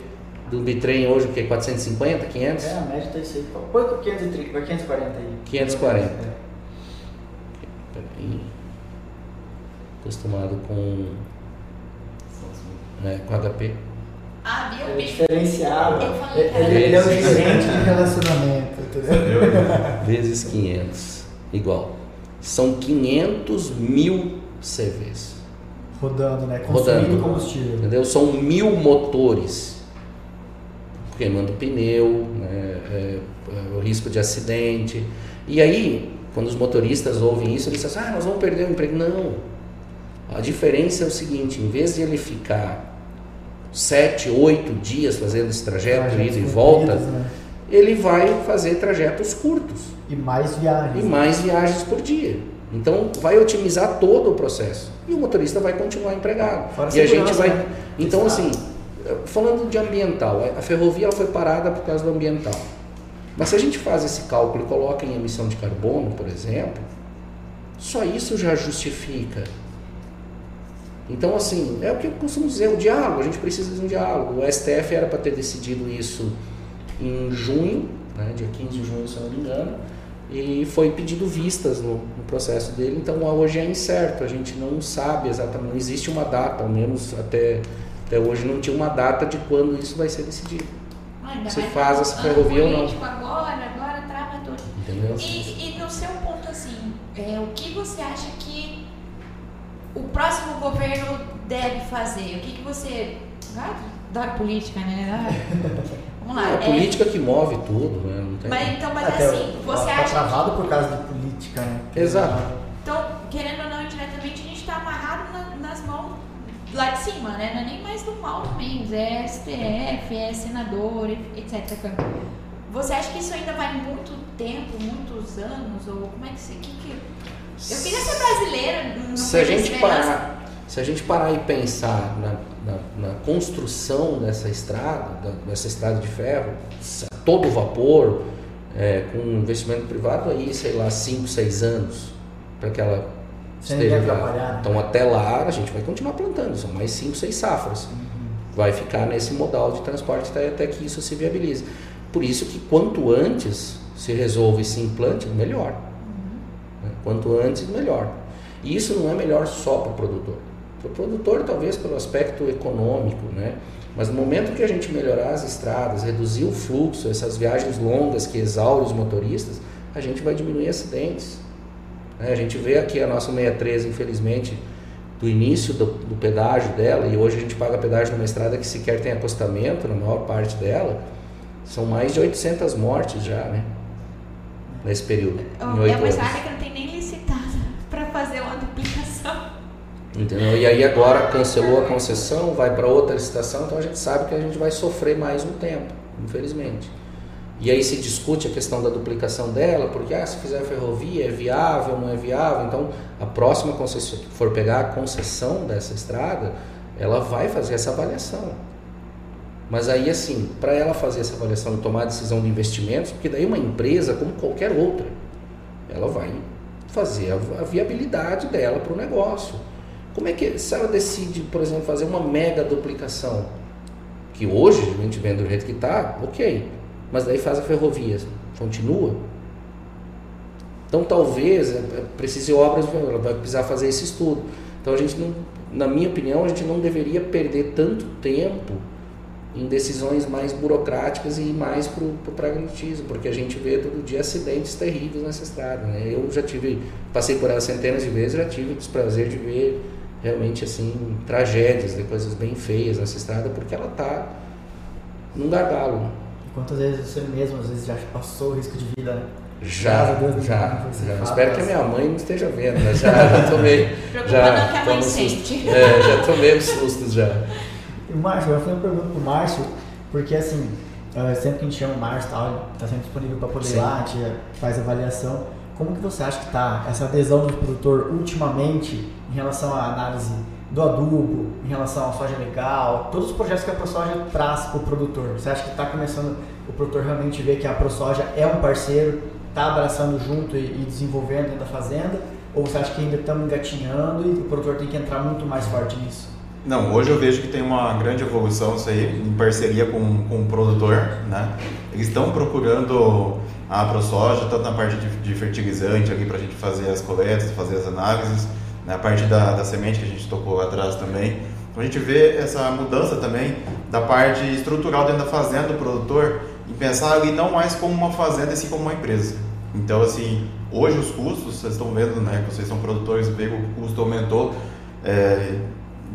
do bitrem hoje que? 450, 500? É, a média tá isso aí. Põe com 530, vai 540 aí. 540. É. Acostumado com, né, com HP. Ah, viu? É diferenciado. Eu falei, Ele, é o gerente de relacionamento, entendeu? vezes 500, igual. São 500 mil CVs, Rodando, né? Consumindo Rodando. combustível. entendeu? São mil motores queimando pneu, né? é, é, o risco de acidente. E aí, quando os motoristas ouvem isso, eles dizem, ah, nós vamos perder o emprego. Não. A diferença é o seguinte, em vez de ele ficar sete, oito dias fazendo esse trajeto, ida e volta, né? ele vai fazer trajetos curtos. E mais viagens. e mais viagens por dia. Então vai otimizar todo o processo e o motorista vai continuar empregado. Fora e a gente vai. né? Então Exato. assim, falando de ambiental, a ferrovia foi parada por causa do ambiental. Mas se a gente faz esse cálculo e coloca em emissão de carbono, por exemplo, só isso já justifica. Então assim, é o que eu costumo dizer, o diálogo, a gente precisa de um diálogo. O STF era para ter decidido isso em junho, né, dia 15 de junho, se eu não me engano, e foi pedido vistas no, no processo dele, então hoje é incerto, a gente não sabe exatamente, não existe uma data, ao menos até, até hoje não tinha uma data de quando isso vai ser decidido, Ah, se faz essa ferrovia ou não. Agora, agora trava tudo. entendeu? E, e no seu ponto, assim, é, o que você acha que o próximo governo deve fazer? O que, que você. Ah, da política, né? [LAUGHS] Vamos lá. É a é, política que move tudo, né? Não tem... mas então, mas Até assim, você tá acha. travado por causa de política, né? Exato. Então, querendo ou não, indiretamente, a gente está amarrado na- nas mãos lá de cima, né? Não é nem mais do mal também. É STF, é senador, etc. Você acha que isso ainda vai muito tempo, muitos anos? Ou como é que você. Que, que... Eu queria ser brasileira, não se a gente esperança. parar se a gente parar e pensar na, na- na construção dessa estrada da- dessa estrada de ferro a todo vapor é, com investimento privado aí sei lá 5, 6 anos para que ela Sem esteja atrapalhar, né? então até lá a gente vai continuar plantando são mais 5, 6 safras vai ficar nesse modal de transporte até, até que isso se viabilize por isso que quanto antes se resolve esse implante melhor? Quanto antes, melhor. E isso não é melhor só para o produtor. Para o produtor, talvez pelo aspecto econômico, né? Mas no momento que a gente melhorar as estradas, reduzir o fluxo, essas viagens longas que exaurem os motoristas, a gente vai diminuir acidentes. né? A gente vê aqui a nossa 63, infelizmente, do início do, do, pedágio dela, e hoje a gente paga pedágio numa estrada que sequer tem acostamento, na maior parte dela, são mais de 800 mortes já, né? Nesse período. É uma estrada que não tem Entendeu? E aí agora cancelou a concessão, vai para outra licitação, então a gente sabe que a gente vai sofrer mais um tempo, infelizmente. E aí se discute a questão da duplicação dela, porque ah, se fizer ferrovia é viável, não é viável. Então a próxima concessão que for pegar a concessão dessa estrada, ela vai fazer essa avaliação. Mas aí assim, para ela fazer essa avaliação e tomar a decisão de investimentos, porque daí uma empresa como qualquer outra, ela vai fazer a viabilidade dela para o negócio. Como é que se ela decide, por exemplo, fazer uma mega duplicação, que hoje a gente vê do jeito que está, ok, mas daí faz a ferrovia, continua? Então talvez é, é, precise obras, ela vai precisar fazer esse estudo. Então a gente não, na minha opinião, a gente não deveria perder tanto tempo em decisões mais burocráticas e mais para o pragmatismo, porque a gente vê todo dia acidentes terríveis nessa estrada. Né? Eu já tive, passei por ela centenas de vezes, já tive o desprazer de ver realmente assim tragédias, de coisas bem feias nessa estrada, porque ela está num gargalo. Quantas vezes você mesmo às vezes já passou o risco de vida, né? Já, Deus, já, já. Espero que a minha mãe não esteja vendo, mas já, já tomei. já, não que a mãe sente. É, já tomei uns sustos já. E o Márcio, eu fiz uma pergunta pro Márcio, porque assim, eh, sempre que a gente chama o Márcio tal, ele tá sempre disponível para poder Sim. ir lá, a gente faz avaliação. Como que você acha que está essa adesão do produtor ultimamente em relação à análise do adubo, em relação à soja legal, todos os projetos que a ProSoja traz para o produtor? Você acha que está começando o produtor realmente ver que a ProSoja é um parceiro, está abraçando junto e, e desenvolvendo dentro da fazenda? Ou você acha que ainda estamos engatinhando e o produtor tem que entrar muito mais forte nisso? Não, hoje eu vejo que tem uma grande evolução isso aí, em parceria com, com o produtor, né? Eles estão procurando a ProSoja, tanto na parte de, de fertilizante ali para a gente fazer as coletas, fazer as análises, na parte da, da semente que a gente tocou atrás também. Então a gente vê essa mudança também da parte estrutural dentro da fazenda do produtor e pensar ali não mais como uma fazenda, e sim como uma empresa. Então, assim, hoje os custos, vocês estão vendo, né, que vocês são produtores, vê que o custo aumentou é,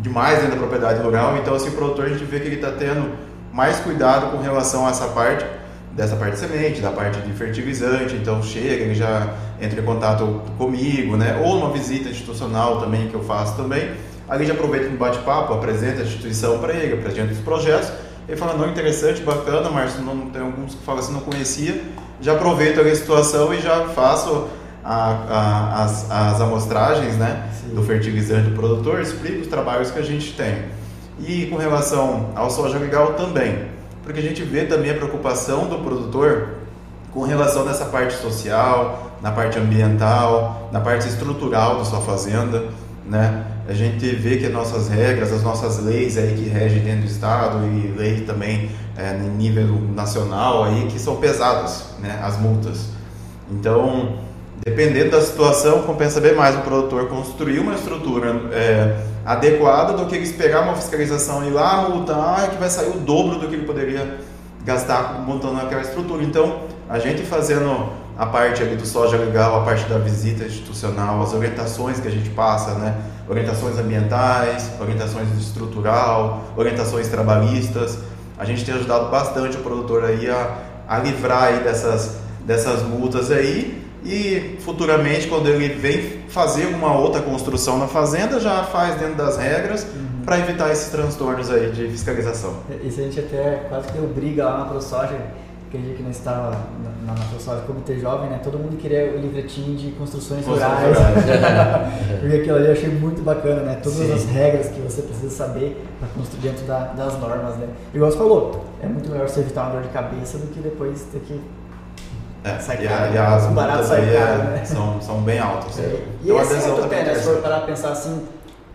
demais dentro da propriedade rural. Então, assim, o produtor a gente vê que ele está tendo mais cuidado com relação a essa parte dessa parte de semente, da parte de fertilizante, então chega, ele já entra em contato comigo, né? Ou uma visita institucional também que eu faço também. Ali já aproveita no bate-papo, apresenta a instituição para ele, apresenta os projetos. Ele fala, não, interessante, bacana, Márcio, não, tem alguns que falam assim, não conhecia. Já aproveito a situação e já faço a, a, as, as amostragens né, do fertilizante do produtor, explico os trabalhos que a gente tem. E com relação ao soja legal também porque a gente vê também a preocupação do produtor com relação nessa parte social, na parte ambiental, na parte estrutural da sua fazenda, né? A gente vê que as nossas regras, as nossas leis aí que regem dentro do estado e lei também é, em nível nacional aí que são pesadas, né? As multas. Então, dependendo da situação, compensa bem mais o produtor construir uma estrutura é, adequada do que ele esperar uma fiscalização e ir lá multar que vai sair o dobro do que ele poderia gastar montando aquela estrutura. Então, a gente fazendo a parte ali do soja legal, a parte da visita institucional, as orientações que a gente passa, né? Orientações ambientais, orientações estrutural, orientações trabalhistas. A gente tem ajudado bastante o produtor aí a, a livrar aí dessas, dessas multas aí e futuramente, quando ele vem fazer uma outra construção na fazenda, já faz dentro das regras uhum. para evitar esses transtornos aí de fiscalização. Isso a gente até quase que deu briga lá na ProSoja, aquele dia que nós estava na, na ProSoja Comitê Jovem, né? Todo mundo queria o livretinho de construções rurais. [LAUGHS] Porque aquilo ali eu achei muito bacana, né? Todas Sim. as regras que você precisa saber para construir dentro da, das normas, né? Igual você falou, é muito melhor você evitar uma dor de cabeça do que depois ter que é, sai e, a, e as multas aí é, né? são, são bem altas. É. E esse é certo até, né? Se for parar pensar assim,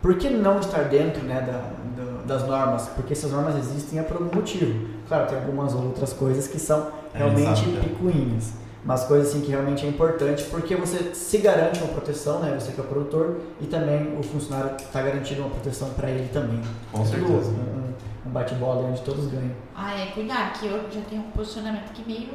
por que não estar dentro né, da, do, das normas? Porque essas normas existem é por algum motivo. Claro, tem algumas outras coisas que são é, realmente é, picuinhas. Mas coisas assim que realmente é importante porque você se garante uma proteção, né? Você que é o produtor e também o funcionário está garantindo uma proteção para ele também. Com certeza. Um, um bate-bola onde todos ganham. Ah, é, cuidar, que eu já tenho um posicionamento que meio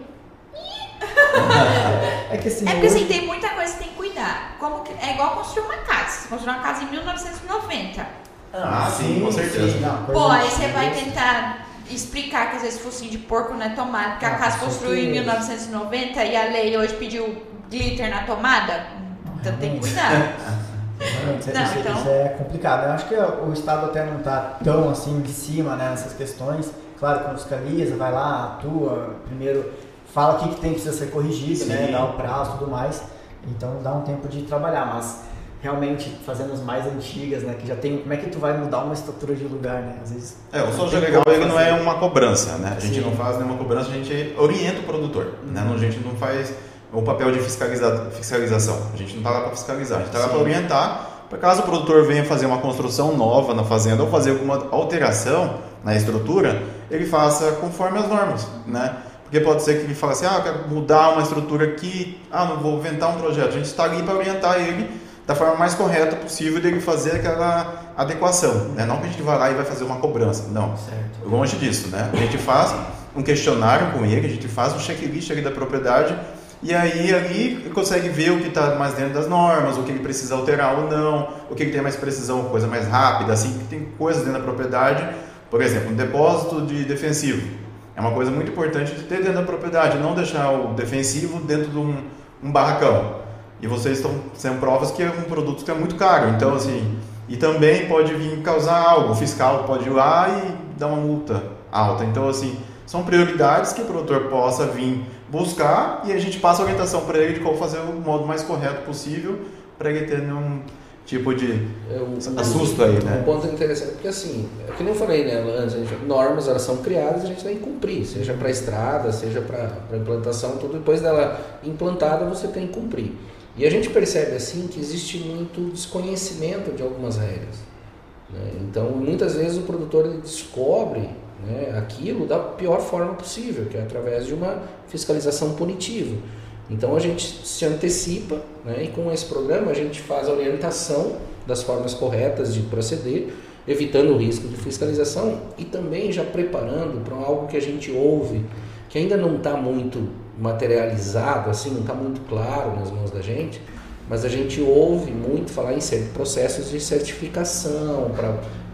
[LAUGHS] é que assim. É porque assim, tem muita coisa que tem que cuidar. Como que, é igual construir uma casa. Você construiu uma casa em 1990. Ah, ah sim, com certeza. Sim, não, Pô, aí você vai tentar explicar que às vezes focinho de porco não é tomada, porque a ah, casa construiu em 1990 e a lei hoje pediu glitter na tomada. Então tem que cuidar. [LAUGHS] Isso, não, isso, então... isso, é complicado. Eu acho que o Estado até não está tão assim de cima né, nessas questões. Claro, quando fiscaliza, vai lá, atua, primeiro fala o que, que tem que ser corrigido, né, dá o prazo e tudo mais. Então dá um tempo de trabalhar, mas realmente fazendo as mais antigas, né? Que já tem. Como é que tu vai mudar uma estrutura de lugar, né? Às vezes. É, o Soja Legal ele não é uma cobrança, né? A gente Sim. não faz nenhuma cobrança, a gente orienta o produtor, né? uhum. né? A gente não faz o papel de fiscaliza, fiscalização. A gente não está lá para fiscalizar, a gente está lá para orientar. Para caso o produtor venha fazer uma construção nova na fazenda ou fazer alguma alteração na estrutura, ele faça conforme as normas, né? Porque pode ser que ele fale assim, ah, eu quero mudar uma estrutura aqui, ah, não vou inventar um projeto. A gente está ali para orientar ele da forma mais correta possível dele fazer aquela adequação. Né? Não que a gente vai lá e vai fazer uma cobrança, não. Certo. Longe disso, né? A gente faz um questionário com ele, a gente faz um checklist ali da propriedade e aí ali consegue ver o que está mais dentro das normas, o que ele precisa alterar ou não, o que ele tem mais precisão, coisa mais rápida, assim, que tem coisas dentro da propriedade, por exemplo, um depósito de defensivo. É uma coisa muito importante de ter dentro da propriedade, não deixar o defensivo dentro de um, um barracão. E vocês estão sendo provas que é um produto que é muito caro. Então, assim, e também pode vir causar algo. O fiscal pode ir lá e dar uma multa alta. Então, assim, são prioridades que o produtor possa vir buscar e a gente passa a orientação para ele de como fazer o modo mais correto possível para ele ter nenhum tipo de é, assusto aí, né? Um ponto interessante, porque assim, é que nem falei, né, antes, normas elas são criadas, a gente tem que cumprir, seja para estrada, seja para implantação, tudo depois dela implantada você tem que cumprir. E a gente percebe assim que existe muito desconhecimento de algumas regras. Né? Então, muitas vezes o produtor descobre né, aquilo da pior forma possível, que é através de uma fiscalização punitiva. Então, a gente se antecipa né, e com esse programa a gente faz a orientação das formas corretas de proceder, evitando o risco de fiscalização e também já preparando para algo que a gente ouve, que ainda não está muito materializado, assim, não está muito claro nas mãos da gente, mas a gente ouve muito falar em processos de certificação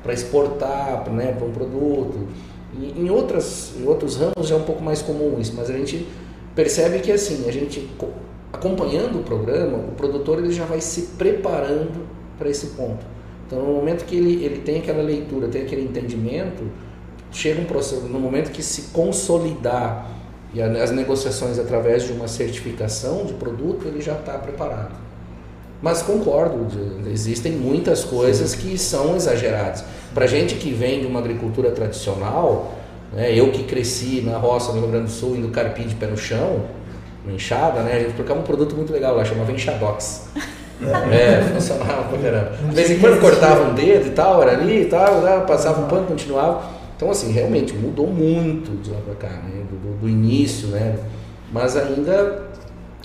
para exportar né, para um produto. Em, outras, em outros ramos já é um pouco mais comum isso, mas a gente percebe que assim, a gente acompanhando o programa, o produtor ele já vai se preparando para esse ponto. Então, no momento que ele, ele tem aquela leitura, tem aquele entendimento, chega um processo, no momento que se consolidar e as negociações através de uma certificação de produto, ele já está preparado. Mas concordo, existem muitas coisas que são exageradas. Para gente que vem de uma agricultura tradicional, né, eu que cresci na roça no Rio Grande do Sul, indo carpir de pé no chão, enxada, né, a gente colocava um produto muito legal lá, chamava enxadox. É, funcionava pra caramba. De vez em quando cortava um dedo e tal, era ali e tal, né, passava um pano, continuava. Então, assim, realmente mudou muito de lá para cá, né? Do, do, início, né? Mas ainda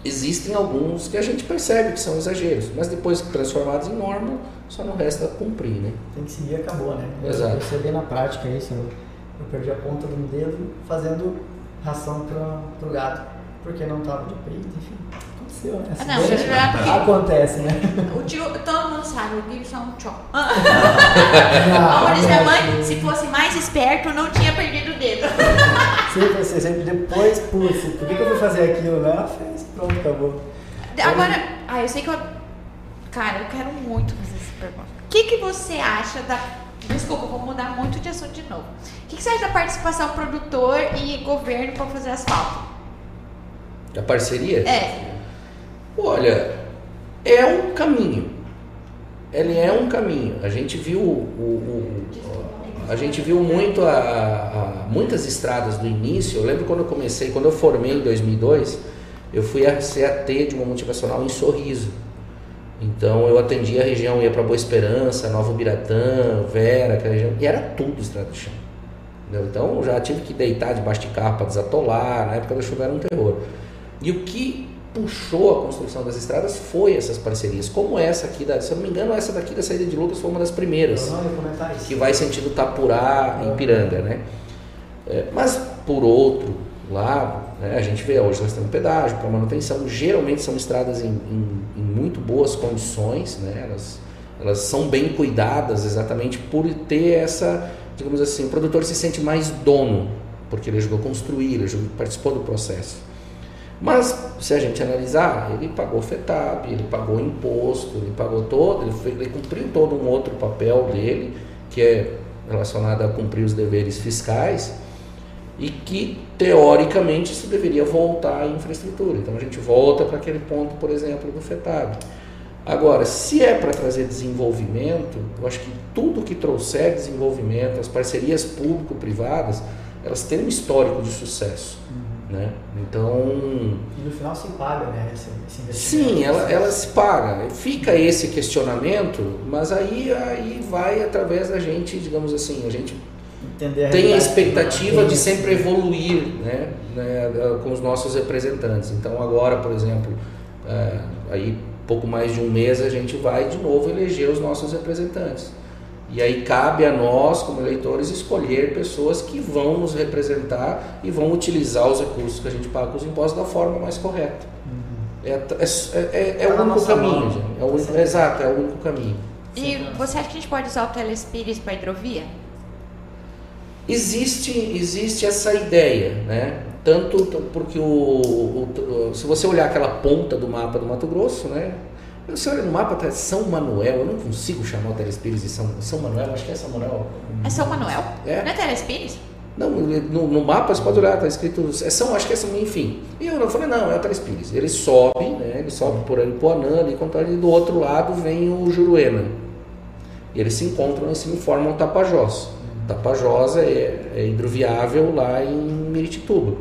existem alguns que a gente percebe que são exageros, mas depois transformados em norma, só não resta cumprir, né? Tem que seguir e acabou, né? Exato. Eu percebi na prática isso. Eu, eu perdi a ponta do dedo fazendo ração para o gato, porque não estava de peito, enfim aconteceu, né? Ah, não, porque Acontece, né? O tio, todo mundo sabe, o Gibson [LAUGHS] é um tchó. Como diz minha mãe, se fosse mais esperto, não tinha perdido o dedo. [LAUGHS] Sempre, sempre depois, putz, por que, que eu fui fazer aquilo? Ela fez, pronto, acabou. Agora, ah, eu sei que eu. Cara, eu quero muito fazer essa pergunta. O que, que você acha da. Desculpa, vou mudar muito de assunto de novo. O que, que você acha da participação produtor e governo para fazer asfalto? Da parceria? É. Olha, é um caminho. Ele é um caminho. A gente viu o, o, a gente viu muito a, a, muitas estradas do início. Eu lembro quando eu comecei, quando eu formei em 2002, eu fui a CAT de uma motivacional em Sorriso. Então eu atendia a região, ia para Boa Esperança, Nova Biratã, Vera, aquela região, e era tudo estrada de chão. Entendeu? Então eu já tive que deitar debaixo de carro para desatolar, na época da chuva era um terror. E o que puxou a construção das estradas foi essas parcerias, como essa aqui, da, se eu não me engano, essa daqui da saída de Lucas foi uma das primeiras, que vai sentido Tapurá, em Piranga, né? É, mas por outro lá, né, a gente vê, hoje nós temos pedágio para manutenção, geralmente são estradas em, em, em, muito boas condições, né, elas, elas são bem cuidadas exatamente por ter essa, digamos assim, o produtor se sente mais dono, porque ele ajudou a construir, ele ajudou, participou do processo. Mas, se a gente analisar, ele pagou FETAB, ele pagou imposto, ele pagou todo, ele, foi, ele cumpriu todo um outro papel dele, que é relacionado a cumprir os deveres fiscais, e que teoricamente isso deveria voltar à infraestrutura. Então a gente volta para aquele ponto, por exemplo, do FETAB. Agora, se é para trazer desenvolvimento, eu acho que tudo que trouxer desenvolvimento, as parcerias público-privadas, elas têm um histórico de sucesso. Uhum. Né? Então. E no final se paga, né? Esse, esse sim, ela, ela se paga. Fica esse questionamento, mas aí, aí vai através da gente, digamos assim, a gente Entender a tem a expectativa de sempre evoluir né, né, com os nossos representantes. Então agora, por exemplo, é, aí pouco mais de um mês a gente vai de novo eleger os nossos representantes. E aí cabe a nós, como eleitores, escolher pessoas que vão nos representar e vão utilizar os recursos que a gente paga com os impostos da forma mais correta. Uhum. É, é, é, é o único caminho, é o único, exato, é o único caminho. E você acha que a gente pode usar o Telespires para hidrovia? Existe, existe essa ideia, né? Tanto porque o, o, se você olhar aquela ponta do mapa do Mato Grosso, né? Você olha no mapa, tá São Manuel, eu não consigo chamar o Telespires de São, São Manuel, acho que é São Manuel. É São Manuel? É. Não é Telespires? Não, no, no, mapa você pode olhar, tá escrito, é São, acho que é São, enfim. E eu não falei, não, é o Telespires. Ele sobe, né? Ele sobe por ali, Poanã, e quando ali do outro lado vem o Juruena. E eles se encontram assim e formam Tapajós. Tapajosa é, é hidroviável lá em Miritituba.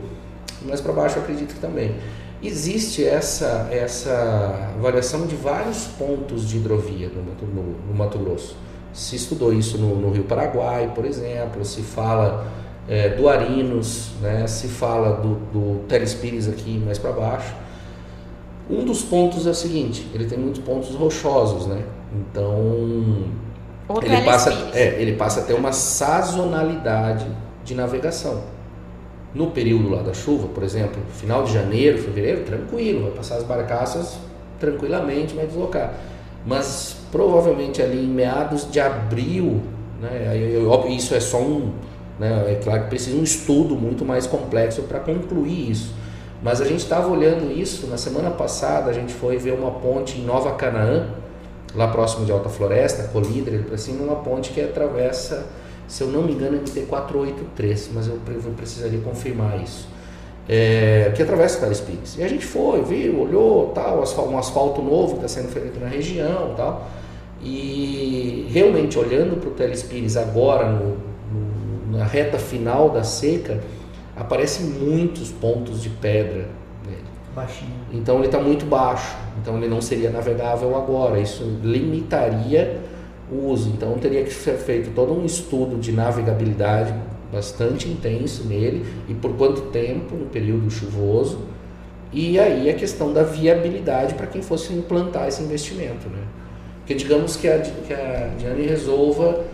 Mais para baixo acredito que também. Existe essa, essa avaliação de vários pontos de hidrovia no Mato, no, no Mato Grosso. Se estudou isso no, no, Rio Paraguai, por exemplo, se fala é, do Arinos, né, se fala do, do Telespires aqui mais para baixo. Um dos pontos é o seguinte, ele tem muitos pontos rochosos, né? Então, ele passa, é, ele passa a ter uma sazonalidade de navegação. No período lá da chuva, por exemplo, final de janeiro, fevereiro, tranquilo, vai passar as barcaças tranquilamente, vai deslocar. Mas provavelmente ali em meados de abril, né, isso é só um, né, é claro que precisa um estudo muito mais complexo para concluir isso. Mas a gente estava olhando isso na semana passada, a gente foi ver uma ponte em Nova Canaã, lá próximo de Alta Floresta, Colíder, para cima, uma ponte que atravessa, se eu não me engano, é MT-483, mas eu, precisaria confirmar isso. É, que atravessa o Telespires. E a gente foi, viu, olhou, tal, um asfalto novo que está sendo feito na região tal. E realmente olhando para o Telespires agora, no, no, na reta final da seca, aparecem muitos pontos de pedra Baixinho. Então ele está muito baixo, então ele não seria navegável agora. Isso limitaria o uso. Então teria que ser feito todo um estudo de navegabilidade bastante intenso nele e por quanto tempo no período chuvoso. E aí a questão da viabilidade para quem fosse implantar esse investimento. Né? Porque digamos que a, que a Diane resolva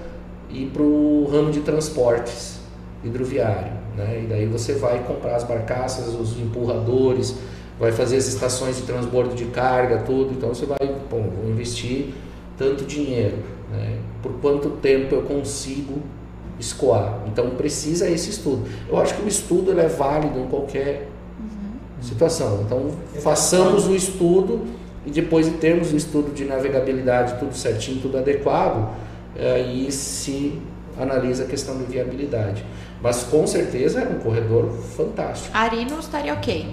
ir para o ramo de transportes hidroviário. Né? E daí você vai comprar as barcaças, os empurradores, vai fazer as estações de transbordo de carga, tudo. Então você vai, bom, vou investir tanto dinheiro, né? por quanto tempo eu consigo escoar. Então precisa esse estudo. Eu acho que o estudo é válido em qualquer uhum. situação. Então façamos o estudo e depois de termos o estudo de navegabilidade tudo certinho, tudo adequado, aí se analisa a questão de viabilidade. Mas com certeza é um corredor fantástico. Arino estaria ok.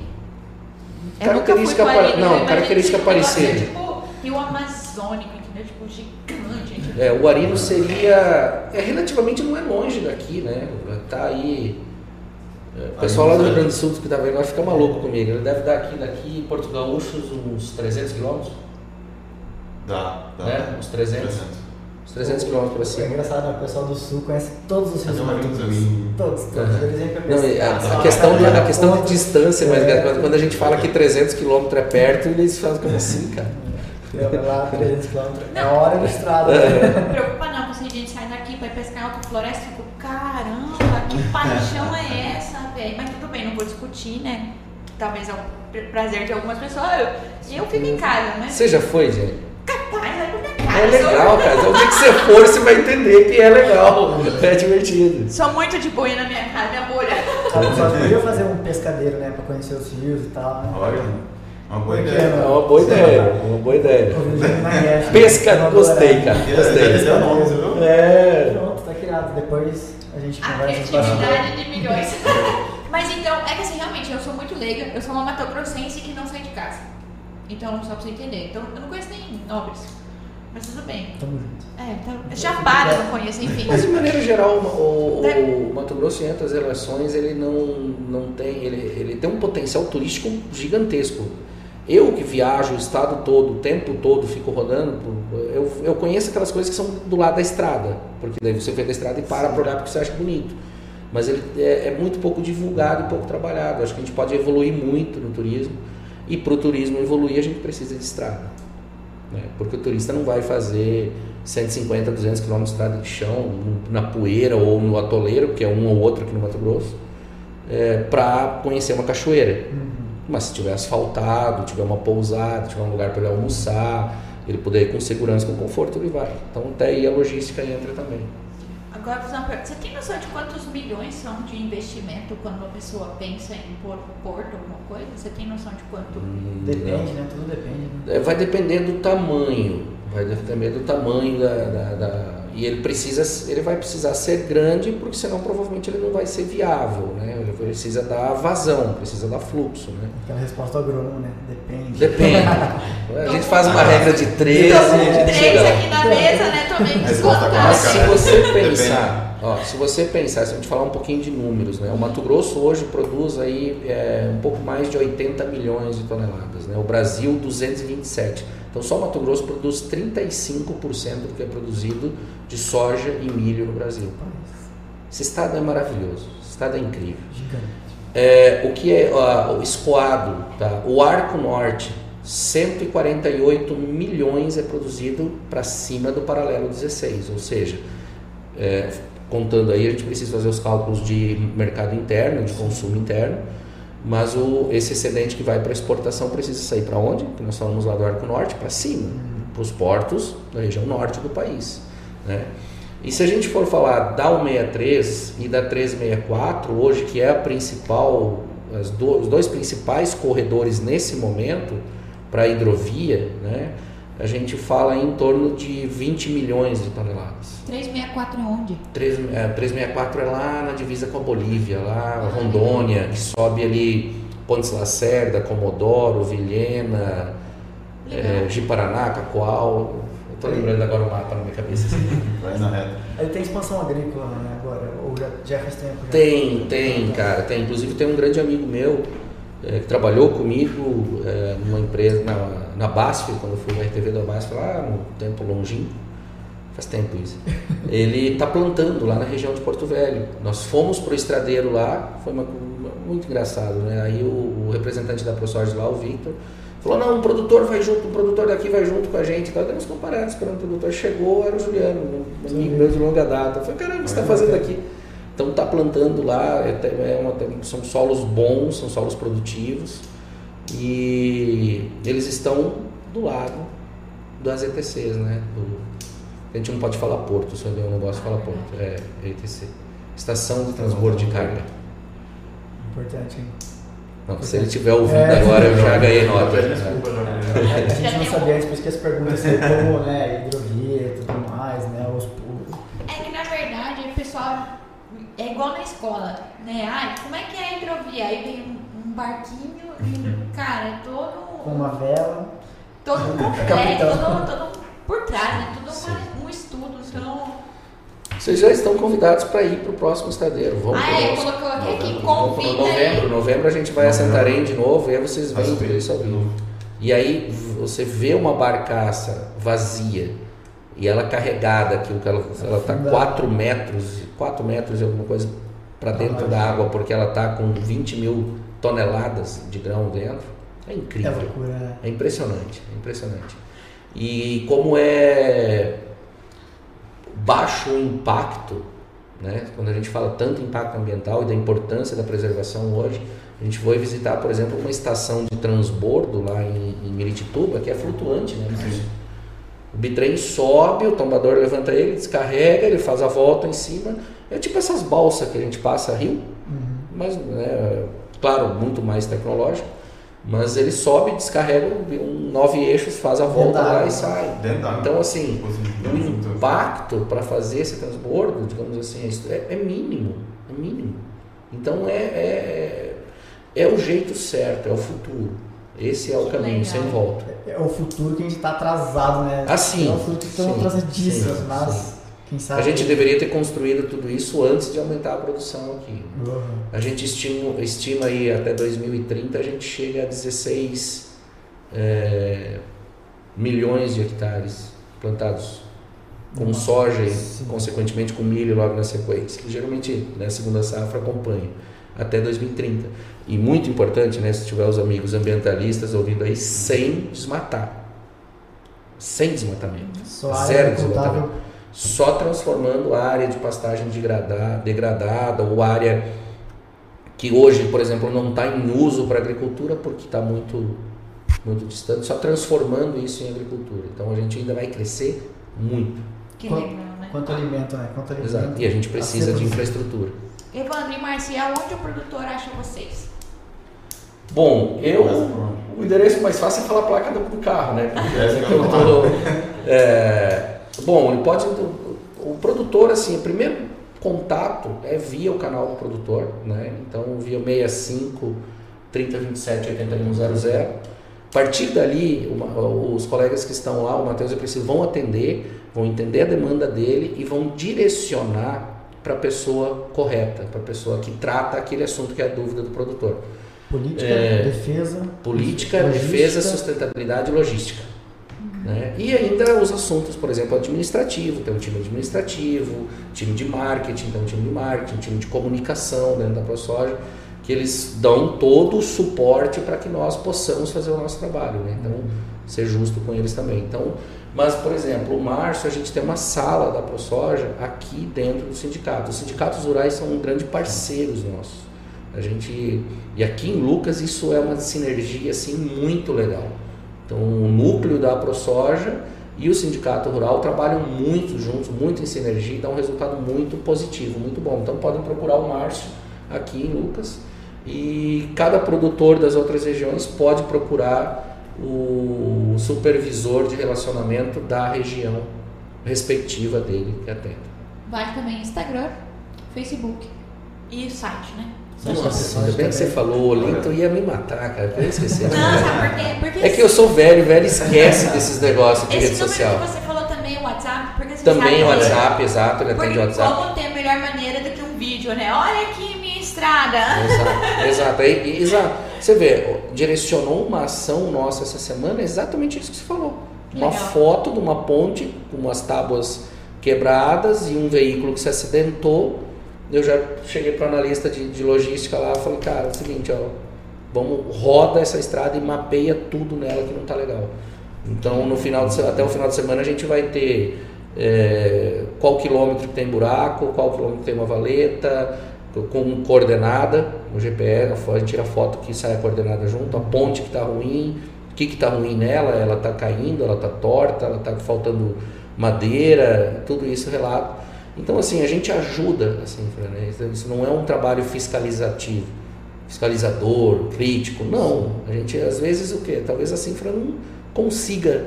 Característica para, não, característica parecida. Tipo rio Amazônico, entendeu? Tipo gigante. É, o Arino seria é relativamente não é longe daqui, né? Tá aí é, o pessoal lá do Rio Grande do Sul que tá vendo vai ficar maluco comigo. Ele deve dar aqui daqui Porto Gaúchos uns 300 quilômetros. Dá, dá. Né? Uns 300. 300. 300 km para cima. É engraçado, né? o pessoal do sul conhece todos os rios Todos, todos. Não, a, a, questão, de, a questão de distância, mas é. quando a gente fala que 300 km é perto, eles falam como assim, cara? É, Então, lá 300 km é hora de estrada. Né? Não preocupa não, porque se a gente sai daqui pra ir pescar em alta floresta, eu fico, caramba, que paixão é essa, velho? Mas tudo bem, não vou discutir, né? Talvez é o prazer de algumas pessoas. Eu, eu fico em casa, mas Você já foi, gente? capaz, é. É legal, cara. Então, o dia que você for, você vai entender que é legal. É divertido. Sou muito de boia na minha casa, minha bolha. Cara, só podia fazer um pescadeiro, né? Pra conhecer os rios e tal. Né? Olha, uma boa ideia. É uma boa ideia. Uma boa ideia. Maguete, Pesca, né? gostei, cara. Gostei. é? É. Pronto, tá criado. Depois a gente conversa com a criatividade de milhões. [LAUGHS] Mas então, é que assim, realmente, eu sou muito leiga, eu sou uma matogrossense que não sai de casa. Então, só pra você entender. Então, eu não conheço nem nobres. Mas tudo bem. Tamo junto. É, então, já para, não conheço, enfim. Mas de maneira geral, o, o, o Mato Grosso, entre as relações, ele não, não tem. Ele, ele tem um potencial turístico gigantesco. Eu que viajo o estado todo, o tempo todo, fico rodando, eu, eu conheço aquelas coisas que são do lado da estrada. Porque daí você vê da estrada e para para olhar porque você acha bonito. Mas ele é, é muito pouco divulgado e pouco trabalhado. Acho que a gente pode evoluir muito no turismo. E para o turismo evoluir, a gente precisa de estrada. Né? Porque o turista não vai fazer 150, 200 quilômetros de estrada de chão na poeira ou no atoleiro, que é um ou outro aqui no Mato Grosso, para conhecer uma cachoeira. Mas se tiver asfaltado, tiver uma pousada, tiver um lugar para ele almoçar, ele puder ir com segurança, com conforto, ele vai. Então até aí a logística entra também. Agora, vou fazer uma pergunta. Você tem noção de quantos milhões são de investimento quando uma pessoa pensa em pôr um porto, alguma coisa? Você tem noção de quanto? Hum, Depende, né? Tudo depende. Né? É, Vai depender do tamanho, vai depender do tamanho da, da- da- e ele precisa, ele vai precisar ser grande porque senão provavelmente ele não vai ser viável, né? Ele precisa dar vazão, precisa dar fluxo, né? Aquela resposta agrônoma, né? Depende. Depende. [LAUGHS] A gente faz uma regra de 13 e a gente chega aqui na mesa, né? Mas se você pensar, ó, se você pensar, se a gente falar um pouquinho de números, né? O Mato Grosso hoje produz aí é, um pouco mais de 80 milhões de toneladas, né? O Brasil 227. Então só o Mato Grosso produz 35% do que é produzido de soja e milho no Brasil. Esse estado é maravilhoso, esse estado é incrível. É, o que é ó, o escoado, tá? o Arco Norte, 148 milhões é produzido para cima do paralelo 16, ou seja, é, contando aí a gente precisa fazer os cálculos de mercado interno, de consumo interno, mas o, esse excedente que vai para exportação precisa sair para onde? Nós falamos lá do Arco Norte, para cima, para os portos da região norte do país. Né? E se a gente for falar da 163 e da 364, hoje que é a principal, do, os dois principais corredores nesse momento para a hidrovia, né, a gente fala em torno de 20 milhões de toneladas. 364 é onde? 3, é, 364 é lá na divisa com a Bolívia, lá Rondônia, que sobe ali Pontes Lacerda, Comodoro, Vilhena, é, Ji-Paraná, Cacoal. Eu tô lembrando agora o mapa na minha cabeça. assim. [LAUGHS] Vai na reta. Ele tem expansão agrícola né, agora, ou já, já faz tempo? Já? Tem, tem, cara, tem. Inclusive tem um grande amigo meu é, que trabalhou comigo é, numa empresa, na, na BASF, quando eu fui na RTV da BASF, lá no tempo longínquo, faz tempo isso. [LAUGHS] Ele está plantando lá na região de Porto Velho. Nós fomos pro estradeiro lá, foi uma, muito engraçado, né? Aí o, o representante da ProSoja lá, o Victor, falou, não, um produtor vai junto, um produtor daqui vai junto com a gente. Então, demos comparados, esperando o produtor. Chegou, era o Juliano, um amigo meu de longa data. Eu falei, caramba, o que você está fazendo aqui? Então está plantando lá, é, é uma- são solos bons, são solos produtivos e eles estão do lado das ETCs, né? Do- a gente não pode falar porto, só eu não gosto de falar porto, é ETC. Estação de transbordo de carga. Importante, hein? Não, se ele estiver ouvindo É. agora, eu já ganhei nota. Desculpa, já. A gente não sabia antes, por isso que as perguntas assim, como, né, hidrovia e tudo mais, né, os pulos. É que na verdade o pessoal é igual na escola, né? Ai, como é que é a hidrovia? Aí vem um, barquinho cara, é todo. Com uma vela, todo um [LAUGHS] complexo, Capitão. todo, todo por trás, né? Tudo um estudo. Então. Vocês já estão convidados para ir para o próximo estadeiro. Vamos Ah, é, conosco. colocou aqui convida novembro. Novembro a gente vai a Santarém de novo e aí vocês veem Faz tudo isso ao de vivo. novo. E aí você vê uma barcaça vazia e ela carregada, aquilo que ela, ela tá Afundada. 4 metros, 4 metros e alguma coisa para dentro da água, porque ela tá com 20 mil toneladas de grão dentro. É é incrível. loucura, né? É impressionante, é impressionante. E como é baixo o impacto, né? quando a gente fala tanto impacto ambiental e da importância da preservação hoje, a gente foi visitar, por exemplo, uma estação de transbordo lá em, em Miritituba, que é flutuante, né? O bitrem sobe, o tombador levanta ele, descarrega, ele faz a volta em cima. É tipo essas balsas que a gente passa a rio, uhum. mas, né, claro, muito mais tecnológico. Mas ele sobe, descarrega um nove eixos, faz a volta lá e sai. Então, assim, o impacto para fazer esse transbordo, digamos assim, é, é, mínimo. É mínimo. Então, é, é, é o jeito certo, é o futuro. Esse é o caminho, Legal. sem volta. É, é o futuro que a gente está atrasado, né? Assim. É o futuro que estamos atrasadíssimos, mas. Sim. A gente deveria ter construído tudo isso antes de aumentar a produção aqui. Uhum. A gente estima, estima aí até 2030 a gente chega a 16 é, milhões de hectares plantados com Nossa. soja e, consequentemente, com milho logo na sequência. Que geralmente, na né, segunda safra, acompanha até 2030. E muito importante, né, se tiver os amigos ambientalistas ouvindo aí, sem desmatar. Sem desmatamento. Só Zero desmatamento só transformando a área de pastagem degradada, degradada ou área que hoje, por exemplo, não está em uso para agricultura porque está muito, muito distante, só transformando isso em agricultura. Então a gente ainda vai crescer muito. Que legal, né? Quanto alimento, né? Quanto alimento. Exato. E a gente precisa de infraestrutura. Evandro e Marcia, onde o produtor acha vocês? Bom, eu. O endereço mais fácil é falar a placa do carro, né? Porque é, [LAUGHS] eu tô, [LAUGHS] é, Bom, ele pode. O produtor, assim, o primeiro contato é via o canal do produtor, né? Então, via 65 3027 8100. A partir dali, uma, os colegas que estão lá, o Matheus e o Priscila, vão atender, vão entender a demanda dele e vão direcionar para a pessoa correta, para a pessoa que trata aquele assunto que é a dúvida do produtor. Política, é, defesa. Política, logística. defesa, sustentabilidade e logística. Né? E ainda os assuntos, por exemplo, administrativo, tem um time administrativo, time de marketing, tem um time de marketing, time de comunicação dentro da ProSoja, que eles dão todo o suporte para que nós possamos fazer o nosso trabalho. Né? Então, ser justo com eles também. Então, mas, por exemplo, o março a gente tem uma sala da ProSoja aqui dentro do sindicato. Os sindicatos rurais são um grande parceiros nossos. A gente e aqui em Lucas isso é uma sinergia assim muito legal. Então, o núcleo da ProSoja e o Sindicato Rural trabalham muito juntos, muito em sinergia e dá um resultado muito positivo, muito bom. Então, podem procurar o Márcio aqui em Lucas e cada produtor das outras regiões pode procurar o supervisor de relacionamento da região respectiva dele que atende. Vale também Instagram, Facebook e site, né? Nossa, ainda bem que você falou, Linton ia me matar, cara, eu esqueci. Não, sabe por quê? Porque é que eu sou velho, velho esquece desses negócios de rede social. que você falou também o WhatsApp, porque você Também o WhatsApp, exato, ele atende o WhatsApp. Como tem a melhor maneira do que um vídeo, né? Olha aqui minha estrada. Exato, exato. Aí, exato. Você vê, direcionou uma ação nossa essa semana, exatamente isso que você falou. Uma Legal. foto de uma ponte com umas tábuas quebradas e um veículo que se acidentou eu já cheguei para o analista de, de logística lá e falei, cara, é o seguinte, ó, vamos, roda essa estrada e mapeia tudo nela que não está legal. Então, no final de, até o final de semana a gente vai ter é, qual quilômetro tem buraco, qual quilômetro tem uma valeta, com coordenada no GPS, a gente tira a foto que sai a coordenada junto, a ponte que está ruim, o que está ruim nela, ela está caindo, ela está torta, ela está faltando madeira, tudo isso relato. Então, assim, a gente ajuda assim, né? Isso não é um trabalho fiscalizativo, fiscalizador, crítico. Não. A gente, às vezes, o quê? Talvez a Sinfra não consiga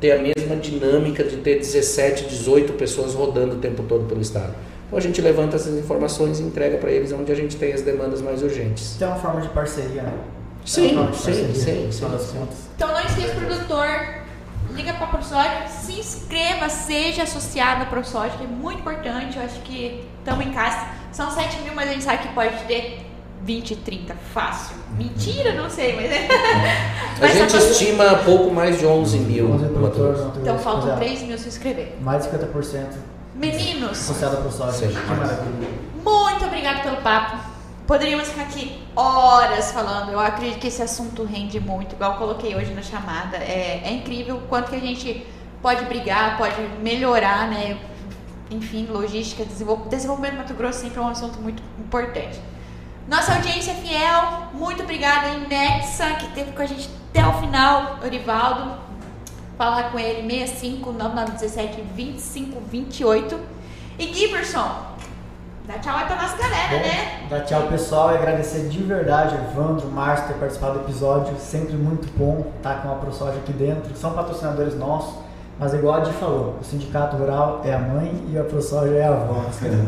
ter a mesma dinâmica de ter 17, 18 pessoas rodando o tempo todo pelo Estado. Então a gente levanta essas informações e entrega para eles onde a gente tem as demandas mais urgentes. Tem uma forma de parceria, né? Sim, sim, sim, sim, Então não esqueça, produtor, liga para a ProSoja, se inscreva, seja associado à ProSoja, que é muito importante. Eu acho que estamos em casa. São 7 mil, mas a gente sabe que pode ter 20, 30, fácil. Mentira, não sei, mas é. [LAUGHS] a gente estima pouco mais de 11 mil. 11 então faltam 3 mil se inscrever. Mais de 50%. Meninos. Associado à ProSoja. Que maravilha. Muito obrigado pelo papo. Poderíamos ficar aqui horas falando. Eu acredito que esse assunto rende muito, igual eu coloquei hoje na chamada. É, é incrível o quanto que a gente pode brigar, pode melhorar, né? Enfim, logística, desenvol- desenvolvimento do Mato Grosso sempre é um assunto muito importante. Nossa audiência fiel, muito obrigada, Inexa, que esteve com a gente até o final, Orivaldo. Falar com ele 65 9917 2528. E Giverson, dá tchau aí pra nossa galera, Bom, né? Dar tchau pessoal e agradecer de verdade Evandro, Márcio ter participado do episódio. Sempre muito bom estar com a ProSoja aqui dentro. São patrocinadores nossos, mas igual a Di falou, o Sindicato Rural é a mãe e a ProSoja é a avó.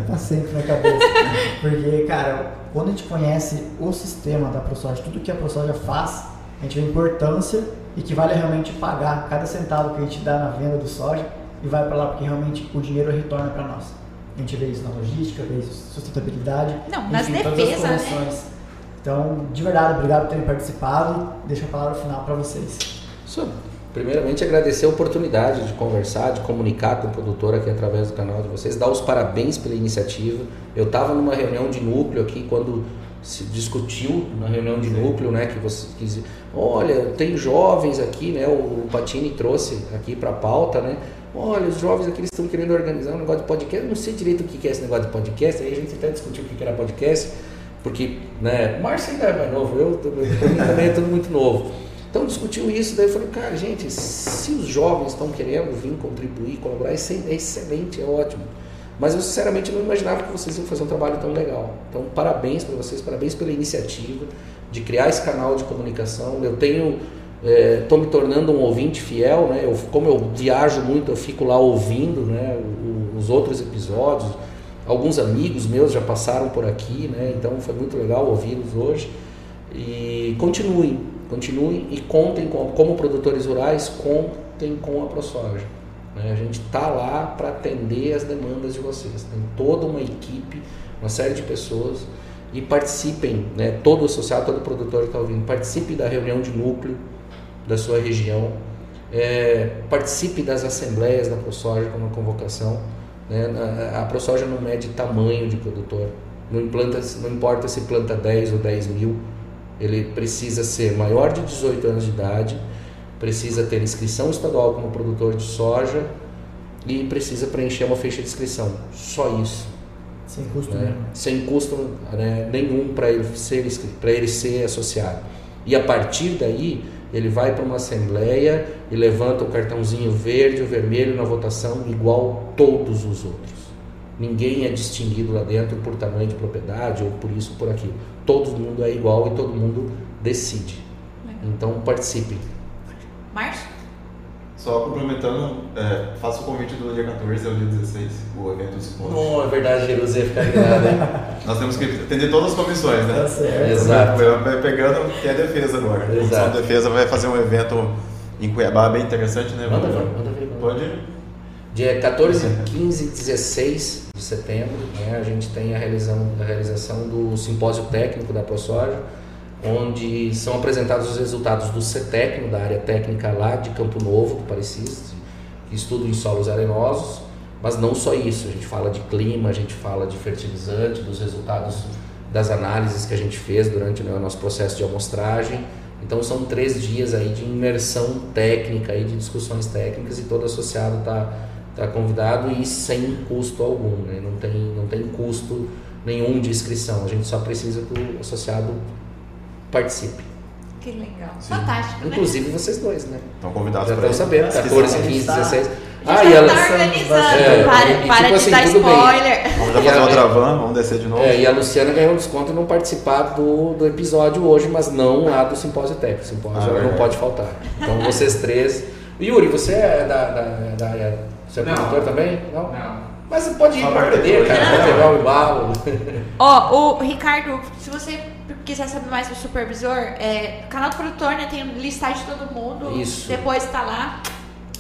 Tá sempre na cabeça. [LAUGHS] Porque, cara, quando a gente conhece o sistema da ProSoja, tudo que a ProSoja faz, a gente vê a importância e que vale realmente pagar cada centavo que a gente dá na venda do soja e vai para lá porque realmente o dinheiro retorna para nós. A gente vê isso na logística, vê isso na sustentabilidade. Não, nas enfim, todas as defesas, né? Então, de verdade, obrigado por terem participado. Deixa a palavra final para vocês. Isso, primeiramente agradecer a oportunidade de conversar, de comunicar com o produtor aqui através do canal de vocês, dar os parabéns pela iniciativa. Eu estava numa reunião de núcleo aqui quando se discutiu na reunião de núcleo, né, que você quis, olha, tem jovens aqui, né, o Patini trouxe aqui para a pauta, né, olha, os jovens aqui estão querendo organizar um negócio de podcast, eu não sei direito o que é esse negócio de podcast, aí a gente até discutiu o que era podcast, porque, né, Márcio ainda é mais novo, eu, também é tudo muito novo. Então discutiu isso, daí eu falei, cara, gente, se os jovens estão querendo vir contribuir, colaborar, isso é excelente, é ótimo. Mas eu sinceramente não imaginava que vocês iam fazer um trabalho tão legal. Então, parabéns para vocês, parabéns pela iniciativa de criar esse canal de comunicação. Eu tenho, estou me tornando um ouvinte fiel, né? Eu, como eu viajo muito, eu fico lá ouvindo, né? Os outros episódios. Alguns amigos meus já passaram por aqui, né? Então foi muito legal ouvi-los hoje. E continuem, continuem e contem com, como produtores rurais, contem com a ProSoja. né? A gente está lá para atender as demandas de vocês. Tem toda uma equipe, uma série de pessoas e participem, né? todo associado, todo produtor que está ouvindo, participe da reunião de núcleo da sua região, é, participe das assembleias da ProSoja como convocação. Né? A, a ProSoja não mede tamanho de produtor, não, implanta, não importa se planta 10 ou 10 mil, ele precisa ser maior de 18 anos de idade, precisa ter inscrição estadual como produtor de soja e precisa preencher uma ficha de inscrição. Só isso. Sem custo né? nenhum. Sem custo né, nenhum para ele, ser ele ser associado. E a partir daí, ele vai para uma assembleia e levanta o cartãozinho verde ou vermelho na votação, igual todos os outros. Ninguém é distinguido lá dentro por tamanho de propriedade ou por isso ou por aquilo. Todo mundo é igual e todo mundo decide. Então participem. Márcio? Só complementando, é, faça o convite do dia 14 ao dia 16, o evento do Simpósio. Não, é verdade, Jerusalém ficar ligado, hein? [LAUGHS] Nós temos que atender todas as comissões, né? Tá certo. Exato. Vai, vai pegando que é defesa agora. A Comissão Exato. de Defesa vai fazer um evento em Cuiabá bem interessante, né? Manda ver, manda ver. Pode? Dia 14, 15 e 16 de setembro, né, a gente tem a realização, a realização do simpósio técnico da ProSoja, onde são apresentados os resultados do CETECNO, da área técnica lá de Campo Novo, do Parecis, que estuda em solos arenosos, mas não só isso, a gente fala de clima, a gente fala de fertilizante, dos resultados das análises que a gente fez durante né, o nosso processo de amostragem. Então são três dias aí de imersão técnica e de discussões técnicas e todo associado está tá convidado e sem custo algum, né? não, tem, não tem custo nenhum de inscrição, a gente só precisa que o associado participe. Que legal. Sim. Fantástico, né? Inclusive vocês dois, né? Estão convidados Já para estão sabendo, Inscrição 14, a gente 15, tá- 16. A Ah, gente e ela, tá organizando. É, para e- e para tipo de assim, dar tudo bem. spoiler. Vamos já fazer outra van, vamos descer de novo. É, e a Luciana ganhou um desconto e não participar do, do episódio hoje, mas não lá do simpósio técnico. O simpósio Ah, ela não pode faltar. Então vocês três. Yuri, você é da, da, da área. Você é Não. produtor também? Não? Não. Mas você pode ir para dois. cara. Vai pegar o embalo. Ó, o Ricardo, se você quiser saber mais do supervisor, é, canal do produtor, né? Tem listagem de todo mundo. Isso. Depois tá lá.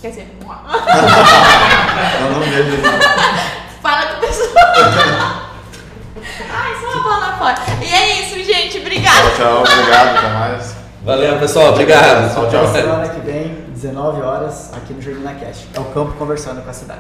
Quer dizer, não [LAUGHS] vejo. [LAUGHS] fala com o pessoal. [LAUGHS] Ai, só uma bola fora. E é isso, gente. Obrigada. Tchau, tchau. Obrigado, até mais. Valeu, pessoal. Obrigado. Tchau, tchau. Semana que vem, 19 horas, aqui no Jardina Cast. É o campo conversando com a cidade.